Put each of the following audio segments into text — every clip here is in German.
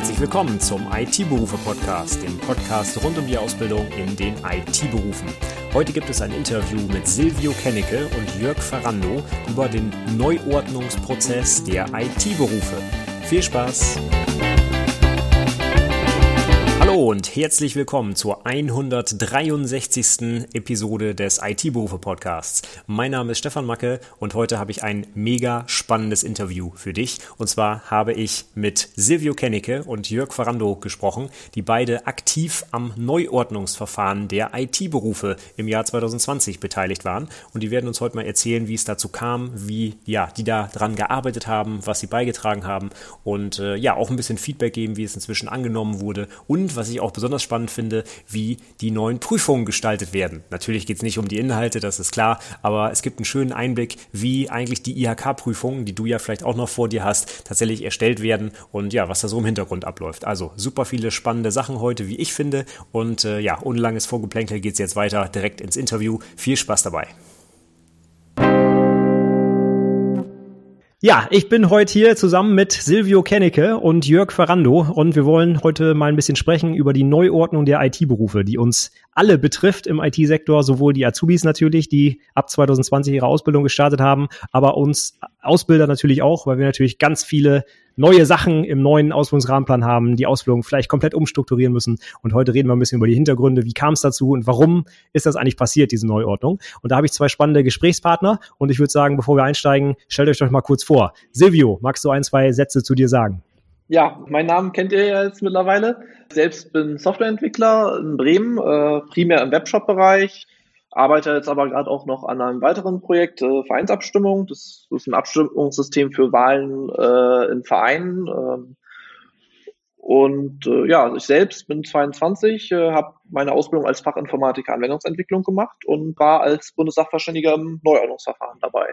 Herzlich willkommen zum IT-Berufe-Podcast, dem Podcast rund um die Ausbildung in den IT-Berufen. Heute gibt es ein Interview mit Silvio Kennecke und Jörg Ferrando über den Neuordnungsprozess der IT-Berufe. Viel Spaß! Hallo und herzlich willkommen zur 163. Episode des IT-Berufe Podcasts. Mein Name ist Stefan Macke und heute habe ich ein mega spannendes Interview für dich. Und zwar habe ich mit Silvio Kennecke und Jörg Ferrando gesprochen, die beide aktiv am Neuordnungsverfahren der IT-Berufe im Jahr 2020 beteiligt waren. Und die werden uns heute mal erzählen, wie es dazu kam, wie ja, die da dran gearbeitet haben, was sie beigetragen haben und äh, ja, auch ein bisschen Feedback geben, wie es inzwischen angenommen wurde und was ich auch besonders spannend finde, wie die neuen Prüfungen gestaltet werden. Natürlich geht es nicht um die Inhalte, das ist klar, aber es gibt einen schönen Einblick, wie eigentlich die IHK-Prüfungen, die du ja vielleicht auch noch vor dir hast, tatsächlich erstellt werden und ja, was da so im Hintergrund abläuft. Also super viele spannende Sachen heute, wie ich finde. Und äh, ja, ohne langes Vorgeplänkel geht es jetzt weiter direkt ins Interview. Viel Spaß dabei. Ja, ich bin heute hier zusammen mit Silvio Kennecke und Jörg Ferrando und wir wollen heute mal ein bisschen sprechen über die Neuordnung der IT-Berufe, die uns alle betrifft im IT-Sektor, sowohl die Azubis natürlich, die ab 2020 ihre Ausbildung gestartet haben, aber uns Ausbilder natürlich auch, weil wir natürlich ganz viele neue Sachen im neuen Ausbildungsrahmenplan haben, die Ausbildung vielleicht komplett umstrukturieren müssen. Und heute reden wir ein bisschen über die Hintergründe, wie kam es dazu und warum ist das eigentlich passiert, diese Neuordnung. Und da habe ich zwei spannende Gesprächspartner und ich würde sagen, bevor wir einsteigen, stellt euch doch mal kurz vor. Silvio, magst du ein, zwei Sätze zu dir sagen? Ja, mein Namen kennt ihr ja jetzt mittlerweile. Selbst bin Softwareentwickler in Bremen, äh, primär im Webshop-Bereich, arbeite jetzt aber gerade auch noch an einem weiteren Projekt, äh, Vereinsabstimmung. Das, ist ein Abstimmungssystem für Wahlen äh, in Vereinen. Ähm, und äh, ja, ich selbst bin 22, äh, habe meine Ausbildung als Fachinformatiker Anwendungsentwicklung gemacht und war als Bundessachverständiger im Neuordnungsverfahren dabei.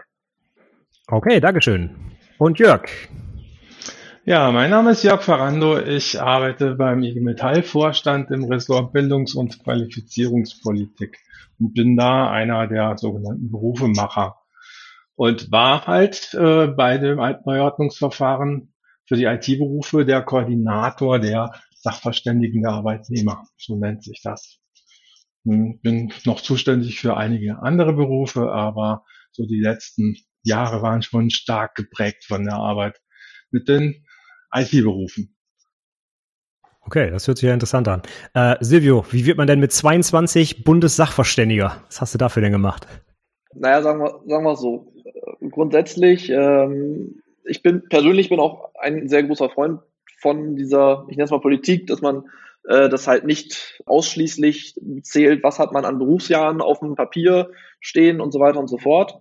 Okay, Dankeschön. Und Jörg? Ja, mein Name ist Jörg Ferrando. Ich arbeite beim IG Metall Vorstand im Ressort Bildungs- und Qualifizierungspolitik und bin da einer der sogenannten Berufemacher und war halt äh, bei dem Neuordnungsverfahren für die IT-Berufe der Koordinator der Sachverständigen der Arbeitnehmer, so nennt sich das. Hm, bin noch zuständig für einige andere Berufe, aber so die letzten Jahre waren schon stark geprägt von der Arbeit mit den IT-Berufen. Okay, das hört sich ja interessant an. Äh, Silvio, wie wird man denn mit 22 Bundessachverständiger? Was hast du dafür denn gemacht? Naja, sagen wir, sagen wir so. Grundsätzlich, ähm, ich bin persönlich bin auch ein sehr großer Freund von dieser, ich nenne es mal Politik, dass man äh, das halt nicht ausschließlich zählt, was hat man an Berufsjahren auf dem Papier stehen und so weiter und so fort,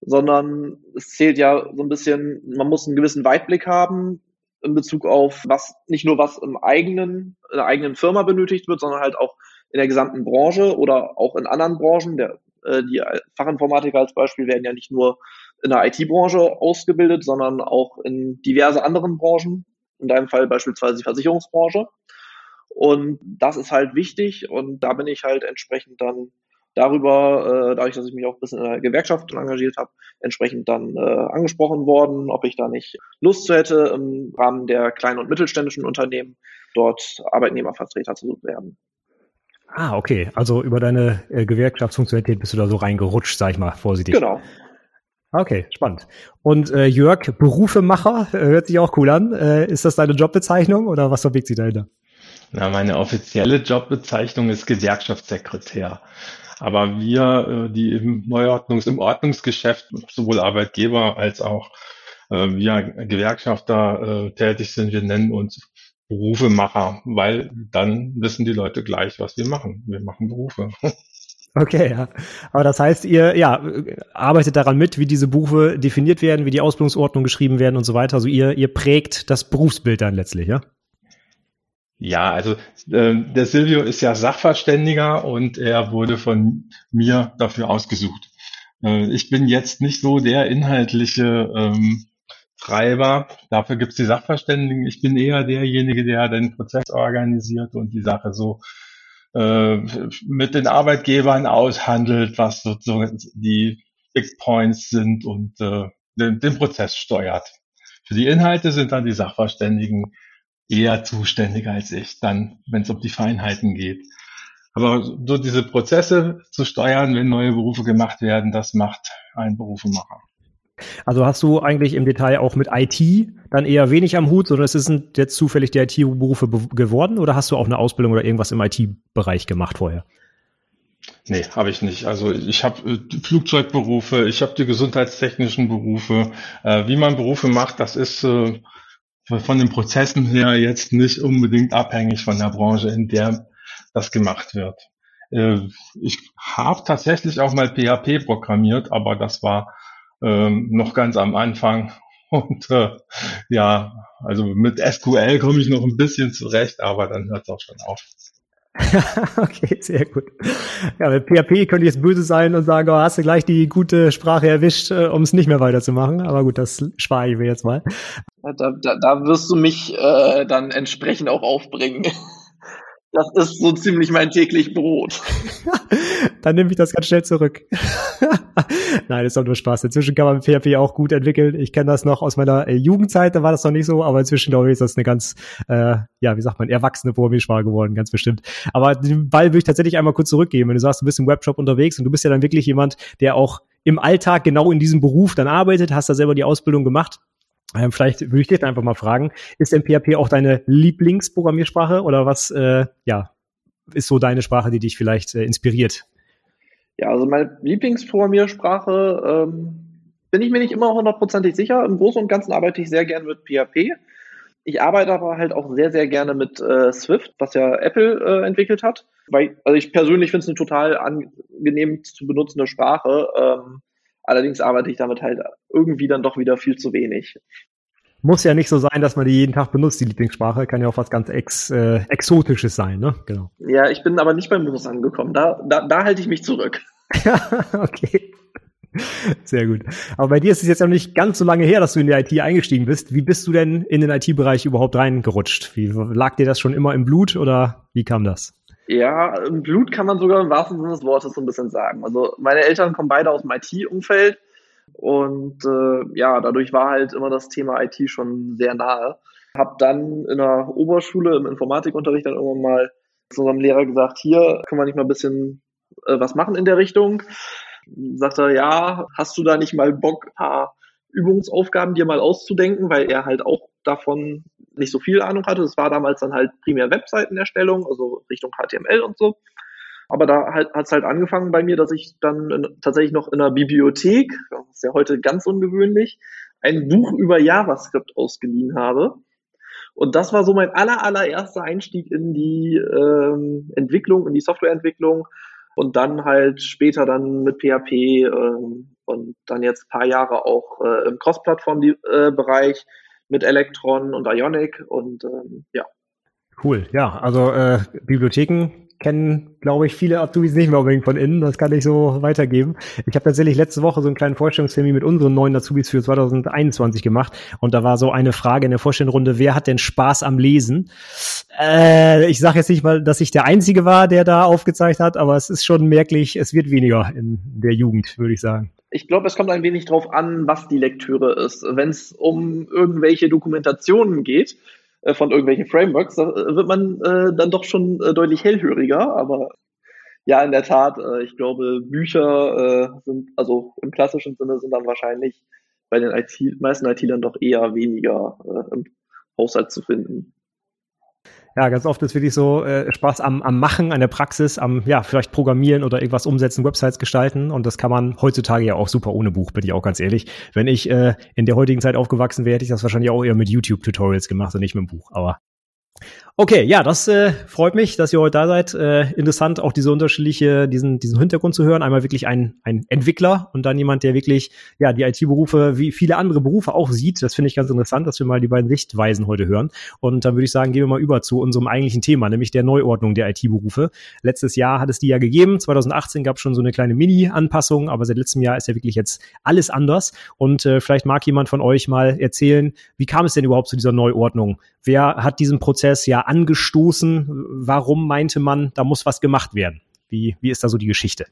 sondern es zählt ja so ein bisschen, man muss einen gewissen Weitblick haben, in Bezug auf was nicht nur was im eigenen, in der eigenen Firma benötigt wird, sondern halt auch in der gesamten Branche oder auch in anderen Branchen. Der, äh, die Fachinformatiker als Beispiel werden ja nicht nur in der IT-Branche ausgebildet, sondern auch in diverse anderen Branchen. In deinem Fall beispielsweise die Versicherungsbranche. Und das ist halt wichtig und da bin ich halt entsprechend dann darüber, äh, dadurch, dass ich mich auch ein bisschen in der Gewerkschaft engagiert habe, entsprechend dann äh, angesprochen worden, ob ich da nicht Lust zu hätte, im Rahmen der kleinen und mittelständischen Unternehmen dort Arbeitnehmervertreter zu werden. Ah, okay. Also über deine äh, Gewerkschaftsfunktionalität bist du da so reingerutscht, sag ich mal, vorsichtig. Genau. Okay, spannend. Und äh, Jörg, Berufemacher, äh, hört sich auch cool an. Äh, ist das deine Jobbezeichnung oder was verbirgt sich dahinter? Na, meine offizielle Jobbezeichnung ist Gewerkschaftssekretär. Aber wir, äh, die im Neuordnungs-, im Ordnungsgeschäft sowohl Arbeitgeber als auch äh, wir Gewerkschafter äh, tätig sind, wir nennen uns Berufemacher, weil dann wissen die Leute gleich, was wir machen. Wir machen Berufe. Okay, ja. Aber das heißt, ihr ja, arbeitet daran mit, wie diese Berufe definiert werden, wie die Ausbildungsordnung geschrieben werden und so weiter. Also ihr, ihr prägt das Berufsbild dann letztlich, ja? Ja, also äh, der Silvio ist ja Sachverständiger und er wurde von mir dafür ausgesucht. Äh, ich bin jetzt nicht so der inhaltliche ähm, Treiber. Dafür gibt's die Sachverständigen. Ich bin eher derjenige, der den Prozess organisiert und die Sache so äh, mit den Arbeitgebern aushandelt, was sozusagen die Big Points sind und äh, den, den Prozess steuert. Für die Inhalte sind dann die Sachverständigen eher zuständig als ich, dann, wenn es um die Feinheiten geht. Aber so diese Prozesse zu steuern, wenn neue Berufe gemacht werden, das macht ein Berufemacher. Also hast du eigentlich im Detail auch mit IT dann eher wenig am Hut, sondern es sind jetzt zufällig die IT-Berufe geworden oder hast du auch eine Ausbildung oder irgendwas im IT-Bereich gemacht vorher? Nee, habe ich nicht. Also ich habe äh, Flugzeugberufe, ich habe die gesundheitstechnischen Berufe. Äh, wie man Berufe macht, das ist äh, von den Prozessen her jetzt nicht unbedingt abhängig von der Branche, in der das gemacht wird. Äh, ich habe tatsächlich auch mal PHP programmiert, aber das war ähm, noch ganz am Anfang. Und äh, ja, also mit SQL komme ich noch ein bisschen zurecht, aber dann hört es auch schon auf. okay, sehr gut. Ja, mit PHP könnte ich jetzt böse sein und sagen, oh, hast du gleich die gute Sprache erwischt, äh, um es nicht mehr weiterzumachen. Aber gut, das spare ich mir jetzt mal. Da, da, da wirst du mich äh, dann entsprechend auch aufbringen. Das ist so ziemlich mein täglich Brot. Dann nehme ich das ganz schnell zurück. Nein, das ist doch nur Spaß. Inzwischen kann man PHP auch gut entwickeln. Ich kenne das noch aus meiner äh, Jugendzeit, da war das noch nicht so, aber inzwischen glaube ich, ist das eine ganz, äh, ja, wie sagt man, erwachsene Programmiersprache geworden, ganz bestimmt. Aber den Ball würde ich tatsächlich einmal kurz zurückgeben. Wenn du sagst, du bist im Webshop unterwegs und du bist ja dann wirklich jemand, der auch im Alltag genau in diesem Beruf dann arbeitet, hast da selber die Ausbildung gemacht. Ähm, vielleicht würde ich dich einfach mal fragen, ist denn PHP auch deine Lieblingsprogrammiersprache oder was, äh, ja, ist so deine Sprache, die dich vielleicht äh, inspiriert? Ja, also meine Lieblingsprogrammiersprache ähm, bin ich mir nicht immer hundertprozentig sicher. Im Großen und Ganzen arbeite ich sehr gerne mit PHP. Ich arbeite aber halt auch sehr, sehr gerne mit äh, Swift, was ja Apple äh, entwickelt hat. Weil, also ich persönlich finde es eine total angenehm zu benutzende Sprache. Ähm, Allerdings arbeite ich damit halt irgendwie dann doch wieder viel zu wenig. Muss ja nicht so sein, dass man die jeden Tag benutzt, die Lieblingssprache. Kann ja auch was ganz Ex, äh, Exotisches sein, ne? Genau. Ja, ich bin aber nicht beim Muss angekommen. Da, da, da halte ich mich zurück. okay. Sehr gut. Aber bei dir ist es jetzt noch nicht ganz so lange her, dass du in die IT eingestiegen bist. Wie bist du denn in den IT-Bereich überhaupt reingerutscht? Wie lag dir das schon immer im Blut oder wie kam das? Ja, Blut kann man sogar im wahrsten Sinne des Wortes so ein bisschen sagen. Also meine Eltern kommen beide aus dem IT-Umfeld und äh, ja, dadurch war halt immer das Thema IT schon sehr nahe. Hab dann in der Oberschule im Informatikunterricht dann irgendwann mal zu unserem Lehrer gesagt, hier können wir nicht mal ein bisschen äh, was machen in der Richtung. Sagt er, ja, hast du da nicht mal Bock, ein paar Übungsaufgaben dir mal auszudenken, weil er halt auch davon nicht so viel Ahnung hatte. Das war damals dann halt primär Webseitenerstellung, also Richtung HTML und so. Aber da halt, hat es halt angefangen bei mir, dass ich dann in, tatsächlich noch in einer Bibliothek, das ist ja heute ganz ungewöhnlich, ein Buch über JavaScript ausgeliehen habe. Und das war so mein aller, allererster Einstieg in die ähm, Entwicklung, in die Softwareentwicklung und dann halt später dann mit PHP ähm, und dann jetzt paar Jahre auch äh, im Cross-Plattform-Bereich. Mit Electron und Ionic und ähm, ja. Cool, ja, also äh, Bibliotheken kennen, glaube ich, viele Azubis nicht mehr unbedingt von innen. Das kann ich so weitergeben. Ich habe tatsächlich letzte Woche so einen kleinen Vorstellungstermin mit unseren neuen Azubis für 2021 gemacht. Und da war so eine Frage in der Vorstellrunde, wer hat denn Spaß am Lesen? Äh, ich sage jetzt nicht mal, dass ich der Einzige war, der da aufgezeigt hat, aber es ist schon merklich, es wird weniger in der Jugend, würde ich sagen ich glaube, es kommt ein wenig drauf an, was die Lektüre ist. Wenn es um irgendwelche Dokumentationen geht, äh, von irgendwelchen Frameworks, da äh, wird man äh, dann doch schon äh, deutlich hellhöriger. Aber ja, in der Tat, äh, ich glaube, Bücher sind, also im klassischen Sinne sind dann wahrscheinlich bei den IT, meisten IT-Lern doch eher weniger im Haushalt zu finden. Ja, ganz oft ist wirklich so äh, Spaß am, am Machen, an der Praxis, am ja vielleicht Programmieren oder irgendwas umsetzen, Websites gestalten. Und das kann man heutzutage ja auch super ohne Buch, bin ich auch ganz ehrlich. Wenn ich äh, in der heutigen Zeit aufgewachsen wäre, hätte ich das wahrscheinlich auch eher mit YouTube-Tutorials gemacht und nicht mit dem Buch. Aber Okay, ja, das äh, freut mich, dass ihr heute da seid. Äh, interessant, auch diese unterschiedliche, diesen, diesen Hintergrund zu hören. Einmal wirklich ein, ein Entwickler und dann jemand, der wirklich ja die IT-Berufe wie viele andere Berufe auch sieht. Das finde ich ganz interessant, dass wir mal die beiden Sichtweisen heute hören. Und dann würde ich sagen, gehen wir mal über zu unserem eigentlichen Thema, nämlich der Neuordnung der IT-Berufe. Letztes Jahr hat es die ja gegeben. 2018 gab es schon so eine kleine Mini-Anpassung, aber seit letztem Jahr ist ja wirklich jetzt alles anders. Und äh, vielleicht mag jemand von euch mal erzählen, wie kam es denn überhaupt zu dieser Neuordnung? Wer hat diesen Prozess ja angestoßen? Warum meinte man, da muss was gemacht werden? Wie, wie ist da so die Geschichte?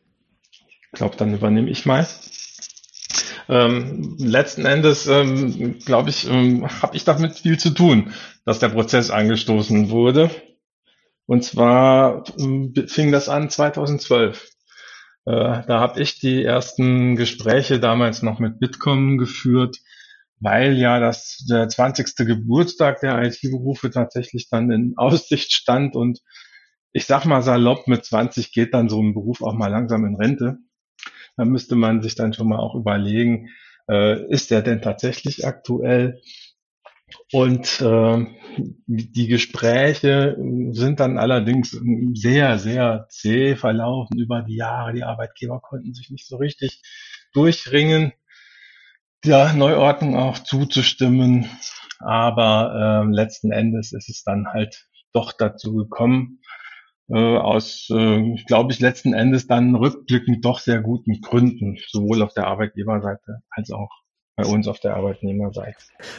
Ich glaube, dann übernehme ich mal. Ähm, letzten Endes, ähm, glaube ich, ähm, habe ich damit viel zu tun, dass der Prozess angestoßen wurde. Und zwar ähm, fing das an 2012. Äh, da habe ich die ersten Gespräche damals noch mit Bitkom geführt, weil ja das der 20. Geburtstag der IT-Berufe tatsächlich dann in Aussicht stand und ich sag mal salopp, mit 20 geht dann so ein Beruf auch mal langsam in Rente. Da müsste man sich dann schon mal auch überlegen, äh, ist der denn tatsächlich aktuell? Und äh, die Gespräche sind dann allerdings sehr, sehr zäh verlaufen über die Jahre. Die Arbeitgeber konnten sich nicht so richtig durchringen, der Neuordnung auch zuzustimmen. Aber äh, letzten Endes ist es dann halt doch dazu gekommen, äh, aus, äh, glaube ich, letzten Endes dann rückblickend doch sehr guten Gründen, sowohl auf der Arbeitgeberseite als auch bei uns auf der Arbeitnehmerseite.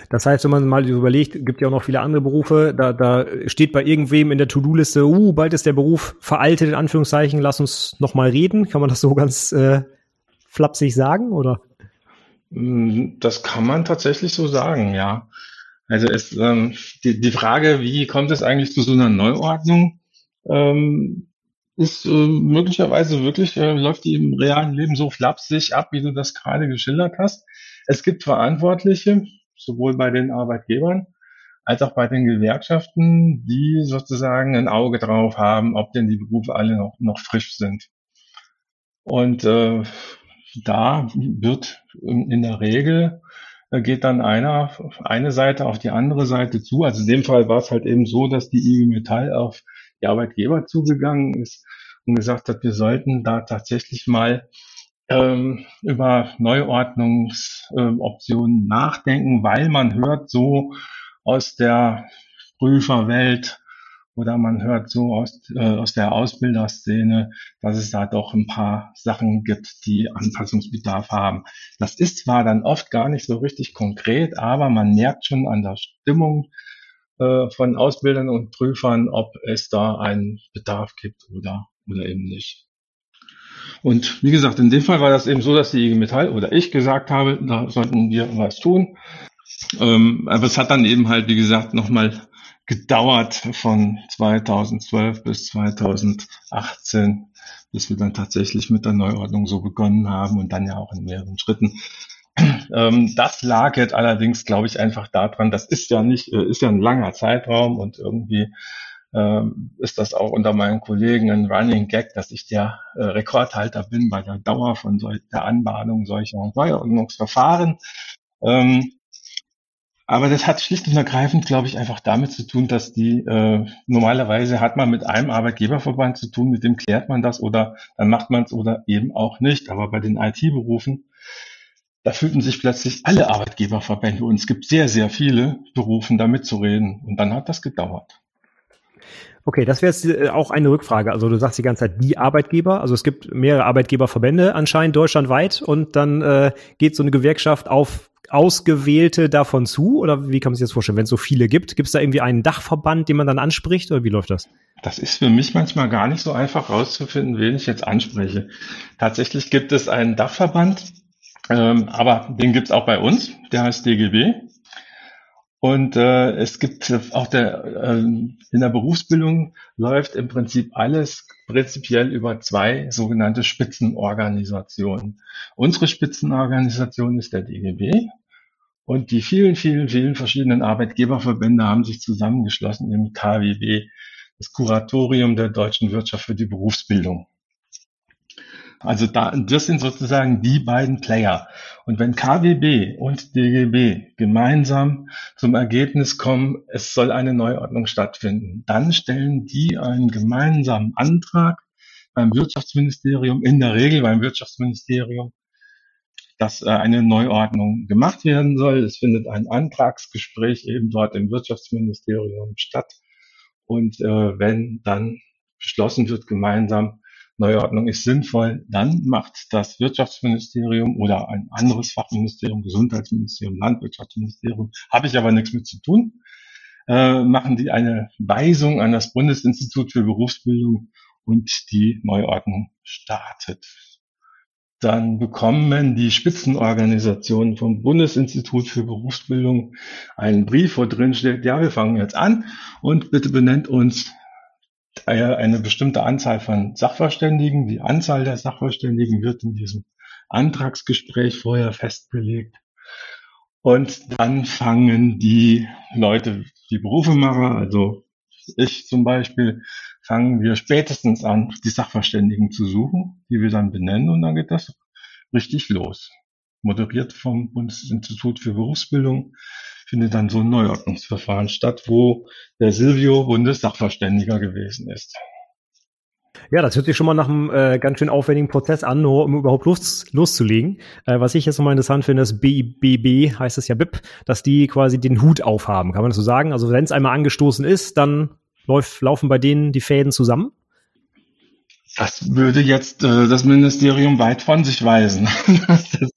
Das heißt, wenn man mal überlegt, gibt ja auch noch viele andere Berufe, da, da steht bei irgendwem in der To-Do-Liste, uh, bald ist der Beruf veraltet, in Anführungszeichen, lass uns noch mal reden. Kann man das so ganz äh, flapsig sagen, oder? Mm, das kann man tatsächlich so sagen, ja. Also es, ähm, die, die Frage, wie kommt es eigentlich zu so einer Neuordnung, ähm, ist äh, möglicherweise wirklich, äh, läuft die im realen Leben so flapsig ab, wie du das gerade geschildert hast. Es gibt Verantwortliche, sowohl bei den Arbeitgebern als auch bei den Gewerkschaften, die sozusagen ein Auge drauf haben, ob denn die Berufe alle noch, noch frisch sind. Und äh, da wird in der Regel äh, geht dann einer, eine Seite auf die andere Seite zu. Also in dem Fall war es halt eben so, dass die IG Metall auf die Arbeitgeber zugegangen ist und gesagt hat, wir sollten da tatsächlich mal ähm, über Neuordnungsoptionen äh, nachdenken, weil man hört so aus der Prüferwelt oder man hört so aus, äh, aus der Ausbilderszene, dass es da doch ein paar Sachen gibt, die Anpassungsbedarf haben. Das ist zwar dann oft gar nicht so richtig konkret, aber man merkt schon an der Stimmung äh, von Ausbildern und Prüfern, ob es da einen Bedarf gibt oder, oder eben nicht. Und wie gesagt, in dem Fall war das eben so, dass die IG Metall oder ich gesagt habe, da sollten wir was tun. Ähm, aber es hat dann eben halt, wie gesagt, nochmal gedauert von 2012 bis 2018, bis wir dann tatsächlich mit der Neuordnung so begonnen haben und dann ja auch in mehreren Schritten. Ähm, das lag jetzt allerdings, glaube ich, einfach daran, das ist ja nicht, äh, ist ja ein langer Zeitraum und irgendwie ähm, ist das auch unter meinen Kollegen ein Running Gag, dass ich der äh, Rekordhalter bin bei der Dauer von der Anbahnung solcher Neuordnungsverfahren. Ähm, aber das hat schlicht und ergreifend, glaube ich, einfach damit zu tun, dass die äh, normalerweise hat man mit einem Arbeitgeberverband zu tun, mit dem klärt man das oder dann macht man es oder eben auch nicht. Aber bei den IT-Berufen, da fühlten sich plötzlich alle Arbeitgeberverbände und es gibt sehr, sehr viele Berufen, da mitzureden. Und dann hat das gedauert. Okay, das wäre jetzt äh, auch eine Rückfrage. Also du sagst die ganze Zeit die Arbeitgeber. Also es gibt mehrere Arbeitgeberverbände anscheinend deutschlandweit und dann äh, geht so eine Gewerkschaft auf Ausgewählte davon zu? Oder wie kann man sich das vorstellen, wenn es so viele gibt? Gibt es da irgendwie einen Dachverband, den man dann anspricht oder wie läuft das? Das ist für mich manchmal gar nicht so einfach rauszufinden, wen ich jetzt anspreche. Tatsächlich gibt es einen Dachverband, ähm, aber den gibt es auch bei uns, der heißt DGB. Und äh, es gibt auch der, äh, in der Berufsbildung läuft im Prinzip alles prinzipiell über zwei sogenannte Spitzenorganisationen. Unsere Spitzenorganisation ist der DGB und die vielen, vielen, vielen verschiedenen Arbeitgeberverbände haben sich zusammengeschlossen im KWB, das Kuratorium der deutschen Wirtschaft für die Berufsbildung. Also da, das sind sozusagen die beiden Player. Und wenn KWB und DGB gemeinsam zum Ergebnis kommen, es soll eine Neuordnung stattfinden, dann stellen die einen gemeinsamen Antrag beim Wirtschaftsministerium, in der Regel beim Wirtschaftsministerium, dass äh, eine Neuordnung gemacht werden soll. Es findet ein Antragsgespräch eben dort im Wirtschaftsministerium statt. Und äh, wenn dann beschlossen wird gemeinsam, Neuordnung ist sinnvoll, dann macht das Wirtschaftsministerium oder ein anderes Fachministerium, Gesundheitsministerium, Landwirtschaftsministerium, habe ich aber nichts mit zu tun, äh, machen die eine Weisung an das Bundesinstitut für Berufsbildung und die Neuordnung startet. dann bekommen die Spitzenorganisationen vom Bundesinstitut für Berufsbildung einen Brief, wo drin steht, ja, wir fangen jetzt an und bitte benennt uns eine bestimmte Anzahl von Sachverständigen. Die Anzahl der Sachverständigen wird in diesem Antragsgespräch vorher festgelegt. Und dann fangen die Leute, die Berufemacher, also ich zum Beispiel, fangen wir spätestens an, die Sachverständigen zu suchen, die wir dann benennen und dann geht das richtig los. Moderiert vom Bundesinstitut für Berufsbildung findet dann so ein Neuordnungsverfahren statt, wo der Silvio Bundessachverständiger gewesen ist. Ja, das hört sich schon mal nach einem äh, ganz schön aufwendigen Prozess an, nur um überhaupt los, loszulegen. Äh, was ich jetzt nochmal interessant finde, ist BBB, heißt es ja BIP, dass die quasi den Hut aufhaben. Kann man das so sagen? Also wenn es einmal angestoßen ist, dann läuft, laufen bei denen die Fäden zusammen? Das würde jetzt äh, das Ministerium weit von sich weisen.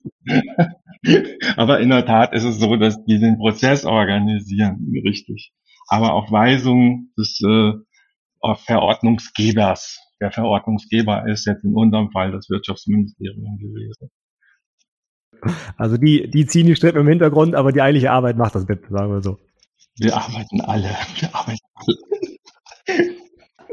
Aber in der Tat ist es so, dass die den Prozess organisieren, richtig. Aber auf Weisung des äh, Verordnungsgebers. Der Verordnungsgeber ist jetzt in unserem Fall das Wirtschaftsministerium gewesen. Also die, die ziehen die Strippen im Hintergrund, aber die eigentliche Arbeit macht das mit, sagen wir so. Wir arbeiten alle. Wir arbeiten alle.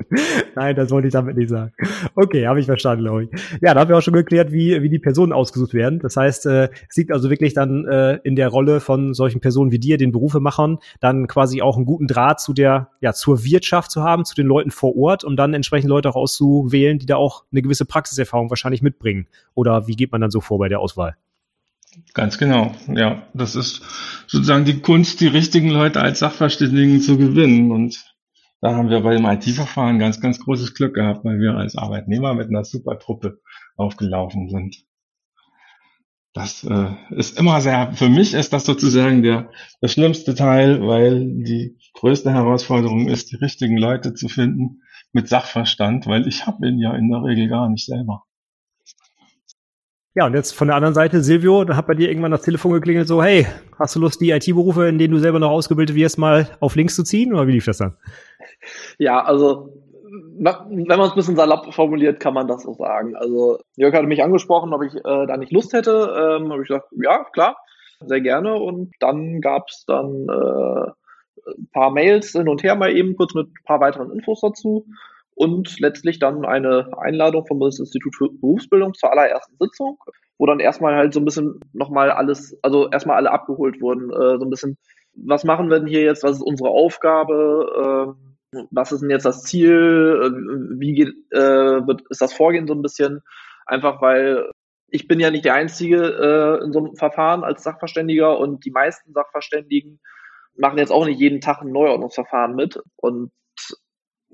Nein, das wollte ich damit nicht sagen. Okay, habe ich verstanden, glaube ich. Ja, da haben wir auch schon geklärt, wie, wie die Personen ausgesucht werden. Das heißt, äh, es liegt also wirklich dann äh, in der Rolle von solchen Personen wie dir, den Berufemachern, dann quasi auch einen guten Draht zu der, ja, zur Wirtschaft zu haben, zu den Leuten vor Ort, um dann entsprechend Leute auch auszuwählen, die da auch eine gewisse Praxiserfahrung wahrscheinlich mitbringen. Oder wie geht man dann so vor bei der Auswahl? Ganz genau, ja. Das ist sozusagen die Kunst, die richtigen Leute als Sachverständigen zu gewinnen. Und da haben wir bei dem IT-Verfahren ganz, ganz großes Glück gehabt, weil wir als Arbeitnehmer mit einer super Truppe aufgelaufen sind. Das äh, ist immer sehr, für mich ist das sozusagen der, der schlimmste Teil, weil die größte Herausforderung ist, die richtigen Leute zu finden mit Sachverstand, weil ich habe ihn ja in der Regel gar nicht selber. Ja, und jetzt von der anderen Seite, Silvio, da hat bei dir irgendwann das Telefon geklingelt, so, hey, hast du Lust, die IT-Berufe, in denen du selber noch ausgebildet wirst, mal auf links zu ziehen? Oder wie lief das dann? Ja, also wenn man es ein bisschen salopp formuliert, kann man das so sagen. Also Jörg hatte mich angesprochen, ob ich äh, da nicht Lust hätte. Ähm, habe ich gesagt, ja, klar, sehr gerne. Und dann gab es dann äh, ein paar Mails hin und her mal eben kurz mit ein paar weiteren Infos dazu und letztlich dann eine Einladung vom Bundesinstitut für Berufsbildung zur allerersten Sitzung, wo dann erstmal halt so ein bisschen nochmal alles, also erstmal alle abgeholt wurden, äh, so ein bisschen, was machen wir denn hier jetzt, was ist unsere Aufgabe, äh, was ist denn jetzt das Ziel, äh, wie geht, äh, wird, ist das Vorgehen so ein bisschen, einfach weil ich bin ja nicht der Einzige äh, in so einem Verfahren als Sachverständiger und die meisten Sachverständigen machen jetzt auch nicht jeden Tag ein Neuordnungsverfahren mit. Und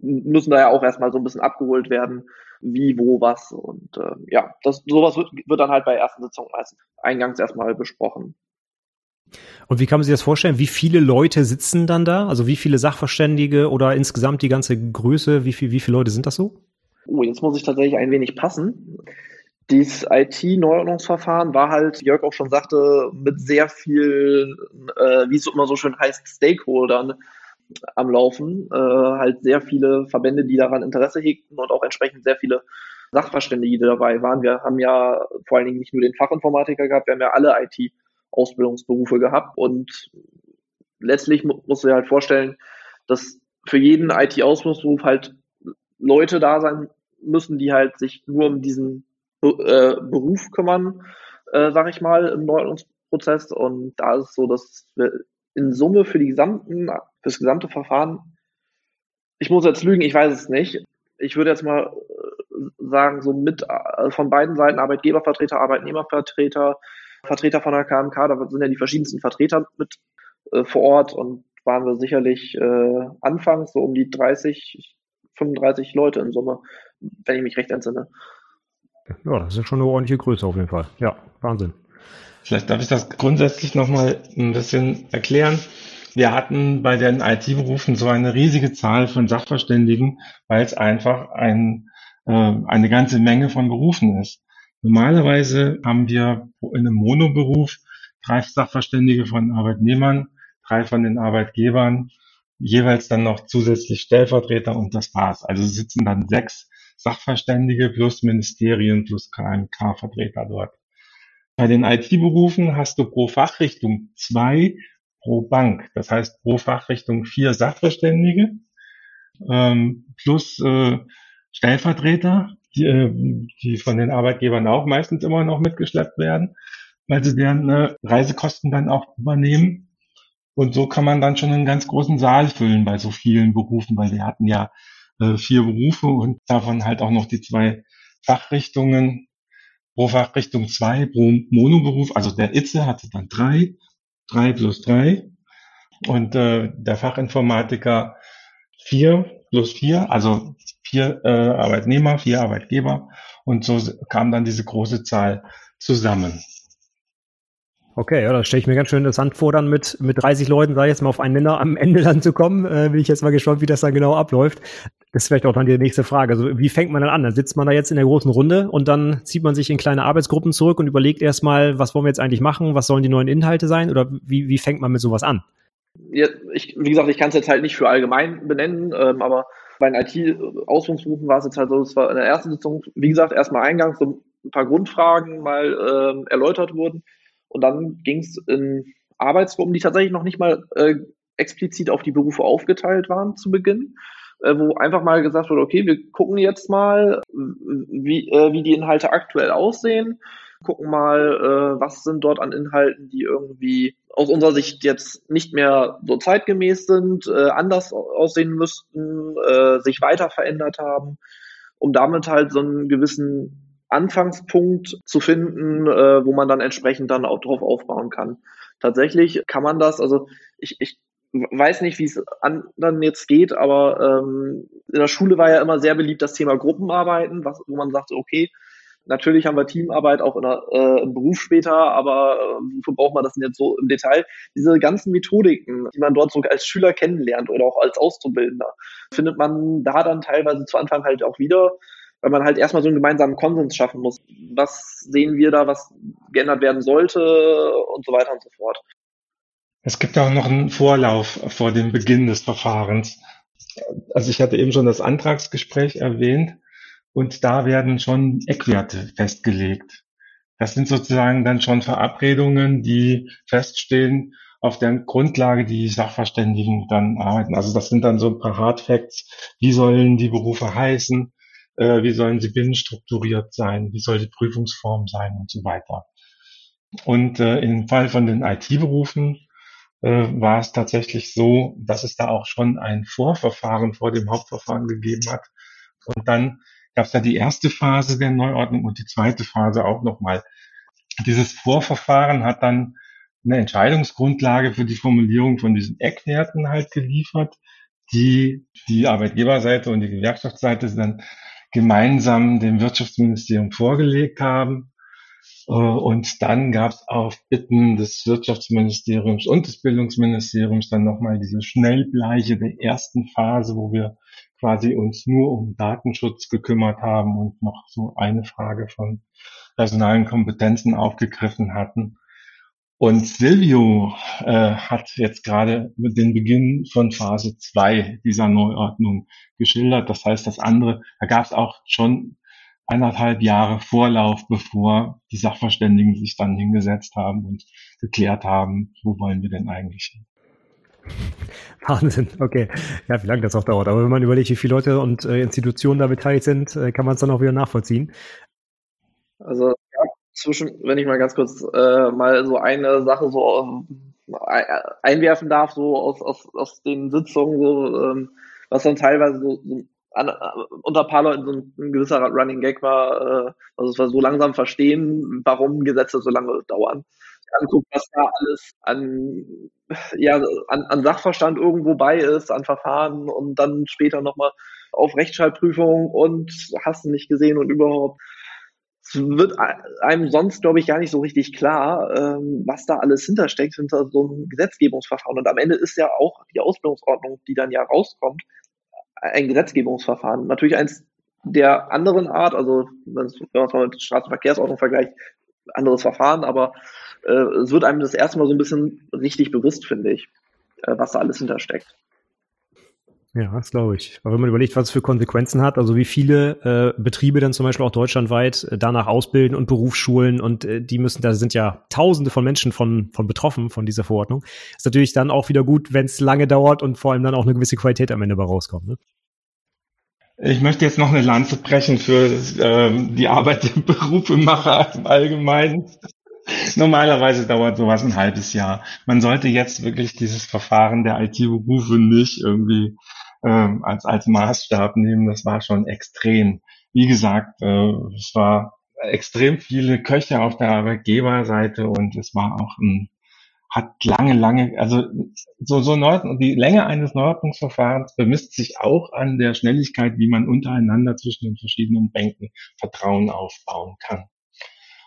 müssen da ja auch erstmal so ein bisschen abgeholt werden, wie, wo, was. Und äh, ja, das, sowas wird, wird dann halt bei ersten Sitzungen meistens eingangs erstmal besprochen. Und wie kann man sich das vorstellen? Wie viele Leute sitzen dann da? Also wie viele Sachverständige oder insgesamt die ganze Größe? Wie, viel, wie viele Leute sind das so? Oh, jetzt muss ich tatsächlich ein wenig passen. Dieses IT-Neuordnungsverfahren war halt, wie Jörg auch schon sagte, mit sehr viel, äh, wie es immer so schön heißt, Stakeholdern am Laufen. Äh, halt sehr viele Verbände, die daran Interesse hegten und auch entsprechend sehr viele Sachverständige, die dabei waren. Wir haben ja vor allen Dingen nicht nur den Fachinformatiker gehabt, wir haben ja alle IT- Ausbildungsberufe gehabt und letztlich mu musst du dir halt vorstellen, dass für jeden IT-Ausbildungsberuf halt Leute da sein müssen, die halt sich nur um diesen äh, Beruf kümmern, äh, sag ich mal, im Neuordnungsprozess. Und da ist es so, dass wir in Summe für die gesamten, für das gesamte Verfahren, ich muss jetzt lügen, ich weiß es nicht. Ich würde jetzt mal äh, sagen, so mit äh, von beiden Seiten Arbeitgebervertreter, Arbeitnehmervertreter, Vertreter von der KMK, da sind ja die verschiedensten Vertreter mit äh, vor Ort und waren wir sicherlich äh, anfangs so um die 30, 35 Leute in Summe, wenn ich mich recht entsinne. Ja, das ist schon eine ordentliche Größe auf jeden Fall. Ja, Wahnsinn. Vielleicht darf ich das grundsätzlich nochmal ein bisschen erklären. Wir hatten bei den IT-Berufen so eine riesige Zahl von Sachverständigen, weil es einfach ein, äh, eine ganze Menge von Berufen ist. Normalerweise haben wir in einem Monoberuf drei Sachverständige von Arbeitnehmern, drei von den Arbeitgebern, jeweils dann noch zusätzlich Stellvertreter und das war's. Also sitzen dann sechs Sachverständige plus Ministerien plus KMK-Vertreter dort. Bei den IT-Berufen hast du pro Fachrichtung zwei pro Bank. Das heißt pro Fachrichtung vier Sachverständige ähm, plus äh, Stellvertreter, die, äh, die von den Arbeitgebern auch meistens immer noch mitgeschleppt werden, weil sie deren äh, Reisekosten dann auch übernehmen. Und so kann man dann schon einen ganz großen Saal füllen bei so vielen Berufen, weil wir hatten ja äh, vier Berufe und davon halt auch noch die zwei Fachrichtungen pro Fachrichtung zwei pro Monoberuf. Also der Itze hatte dann drei, drei plus drei und äh, der Fachinformatiker vier plus vier, also vier äh, Arbeitnehmer, vier Arbeitgeber und so kam dann diese große Zahl zusammen. Okay, ja, das stelle ich mir ganz schön interessant vor, dann mit, mit 30 Leuten, sag ich jetzt mal, auf einen Nenner am Ende dann zu kommen. Äh, bin ich jetzt mal gespannt, wie das dann genau abläuft. Das ist vielleicht auch dann die nächste Frage. Also, wie fängt man dann an? Dann sitzt man da jetzt in der großen Runde und dann zieht man sich in kleine Arbeitsgruppen zurück und überlegt erstmal, was wollen wir jetzt eigentlich machen? Was sollen die neuen Inhalte sein? Oder wie, wie fängt man mit sowas an? Ja, ich, wie gesagt, ich kann es jetzt halt nicht für allgemein benennen, ähm, aber bei den IT-Ausbildungsberufen war es jetzt halt so, es war in der ersten Sitzung, wie gesagt, erstmal eingangs so ein paar Grundfragen mal ähm, erläutert wurden und dann ging es in Arbeitsgruppen, die tatsächlich noch nicht mal äh, explizit auf die Berufe aufgeteilt waren zu Beginn, wo einfach mal gesagt wurde, okay, wir gucken jetzt mal, wie, äh, wie die Inhalte aktuell aussehen, gucken mal, äh, was sind dort an Inhalten, die irgendwie aus unserer Sicht jetzt nicht mehr so zeitgemäß sind, äh, anders aussehen müssten, äh, sich weiter verändert haben, um damit halt so einen gewissen Anfangspunkt zu finden, äh, wo man dann entsprechend dann auch drauf aufbauen kann. Tatsächlich kann man das, also ich, ich weiß nicht, wie es anderen jetzt geht, aber ähm, in der Schule war ja immer sehr beliebt das Thema Gruppenarbeiten, was, wo man sagt, okay, natürlich haben wir Teamarbeit auch in der, äh, im Beruf später, aber äh, wofür braucht man das denn jetzt so im Detail? Diese ganzen Methodiken, die man dort so als Schüler kennenlernt oder auch als Auszubildender, findet man da dann teilweise zu Anfang halt auch wieder weil man halt erstmal so einen gemeinsamen Konsens schaffen muss. Was sehen wir da, was geändert werden sollte und so weiter und so fort. Es gibt auch noch einen Vorlauf vor dem Beginn des Verfahrens. Also ich hatte eben schon das Antragsgespräch erwähnt und da werden schon Eckwerte festgelegt. Das sind sozusagen dann schon Verabredungen, die feststehen, auf der Grundlage die Sachverständigen dann arbeiten. Also das sind dann so ein paar Hard Facts. Wie sollen die Berufe heißen? äh, wie sollen sie binnenstrukturiert sein, wie soll die Prüfungsform sein und so weiter. Und äh, im Fall von den IT-Berufen äh, war es tatsächlich so, dass es da auch schon ein Vorverfahren vor dem Hauptverfahren gegeben hat. Und dann gab es ja die erste Phase der Neuordnung und die zweite Phase auch nochmal. Dieses Vorverfahren hat dann eine Entscheidungsgrundlage für die Formulierung von diesen Eckwerten halt geliefert, die die Arbeitgeberseite und die Gewerkschaftsseite dann gemeinsam dem Wirtschaftsministerium vorgelegt haben. Äh, und dann gab es auf Bitten des Wirtschaftsministeriums und des Bildungsministeriums dann nochmal diese Schnellbleiche der ersten Phase, wo wir quasi uns nur um Datenschutz gekümmert haben und noch so eine Frage von personalen Kompetenzen aufgegriffen hatten. Und Silvio äh, hat jetzt gerade den Beginn von Phase 2 dieser Neuordnung geschildert. Das heißt, das andere, da gab es auch schon eineinhalb Jahre Vorlauf, bevor die Sachverständigen sich dann hingesetzt haben und geklärt haben, wo wollen wir denn eigentlich hin. Wahnsinn, okay. Ja, wie lange das auch dauert. Aber wenn man überlegt, wie viele Leute und äh, Institutionen da beteiligt sind, äh, kann man es dann auch wieder nachvollziehen. Also ja, zwischen, wenn ich mal ganz kurz äh, mal so eine Sache so äh, einwerfen darf, so aus, aus, aus den Sitzungen, so, ähm, was dann teilweise so, so an, äh, unter ein paar Leuten so ein, ein gewisser Running Gag war, äh, also es war so langsam verstehen, warum Gesetze so lange dauern. Anguckt, was da alles an, ja, an, an Sachverstand irgendwo bei ist, an Verfahren und dann später nochmal auf Rechtschreibprüfung und hast du nicht gesehen und überhaupt es wird einem sonst, glaube ich, gar nicht so richtig klar, ähm, was da alles hintersteckt hinter so einem Gesetzgebungsverfahren. Und am Ende ist ja auch die Ausbildungsordnung, die dann ja rauskommt, ein Gesetzgebungsverfahren. Natürlich eins der anderen Art, also wenn man es mal mit Straßenverkehrsordnung vergleicht, anderes Verfahren, aber äh, es wird einem das erste Mal so ein bisschen richtig bewusst, finde ich, äh, was da alles hintersteckt. Ja, das glaube ich. Aber wenn man überlegt, was es für Konsequenzen hat, also wie viele äh, Betriebe dann zum Beispiel auch deutschlandweit äh, danach ausbilden und Berufsschulen und äh, die müssen, da sind ja Tausende von Menschen von, von betroffen von dieser Verordnung, ist natürlich dann auch wieder gut, wenn es lange dauert und vor allem dann auch eine gewisse Qualität am Ende bei rauskommt. Ne? Ich möchte jetzt noch eine Lanze brechen für ähm, die Arbeit der Berufemacher im Allgemeinen. Normalerweise dauert sowas ein halbes Jahr. Man sollte jetzt wirklich dieses Verfahren der IT-Berufe nicht irgendwie ähm, als, als Maßstab nehmen. Das war schon extrem. Wie gesagt, äh, es war extrem viele Köche auf der Arbeitgeberseite und es war auch ein, hat lange, lange, also so, so Neu die Länge eines Neuordnungsverfahrens bemisst sich auch an der Schnelligkeit, wie man untereinander zwischen den verschiedenen Bänken Vertrauen aufbauen kann.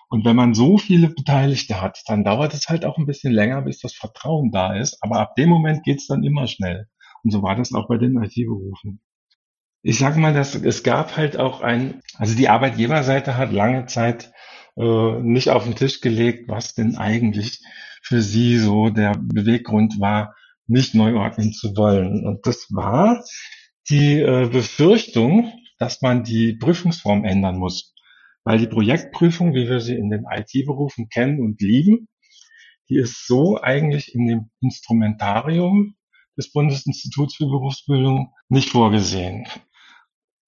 Und wenn man so viele Beteiligte hat, dann dauert es halt auch ein bisschen länger, bis das Vertrauen da ist. Aber ab dem Moment geht's dann immer schnell. Und so war das auch bei den IT-Berufen. Ich sage mal, dass es gab halt auch ein, also die Arbeitgeberseite hat lange Zeit äh, nicht auf den Tisch gelegt, was denn eigentlich für sie so der Beweggrund war, nicht neu ordnen zu wollen. Und das war die äh, Befürchtung, dass man die Prüfungsform ändern muss. Weil die Projektprüfung, wie wir sie in den IT-Berufen kennen und lieben, die ist so eigentlich in dem Instrumentarium des Bundesinstituts für Berufsbildung nicht vorgesehen.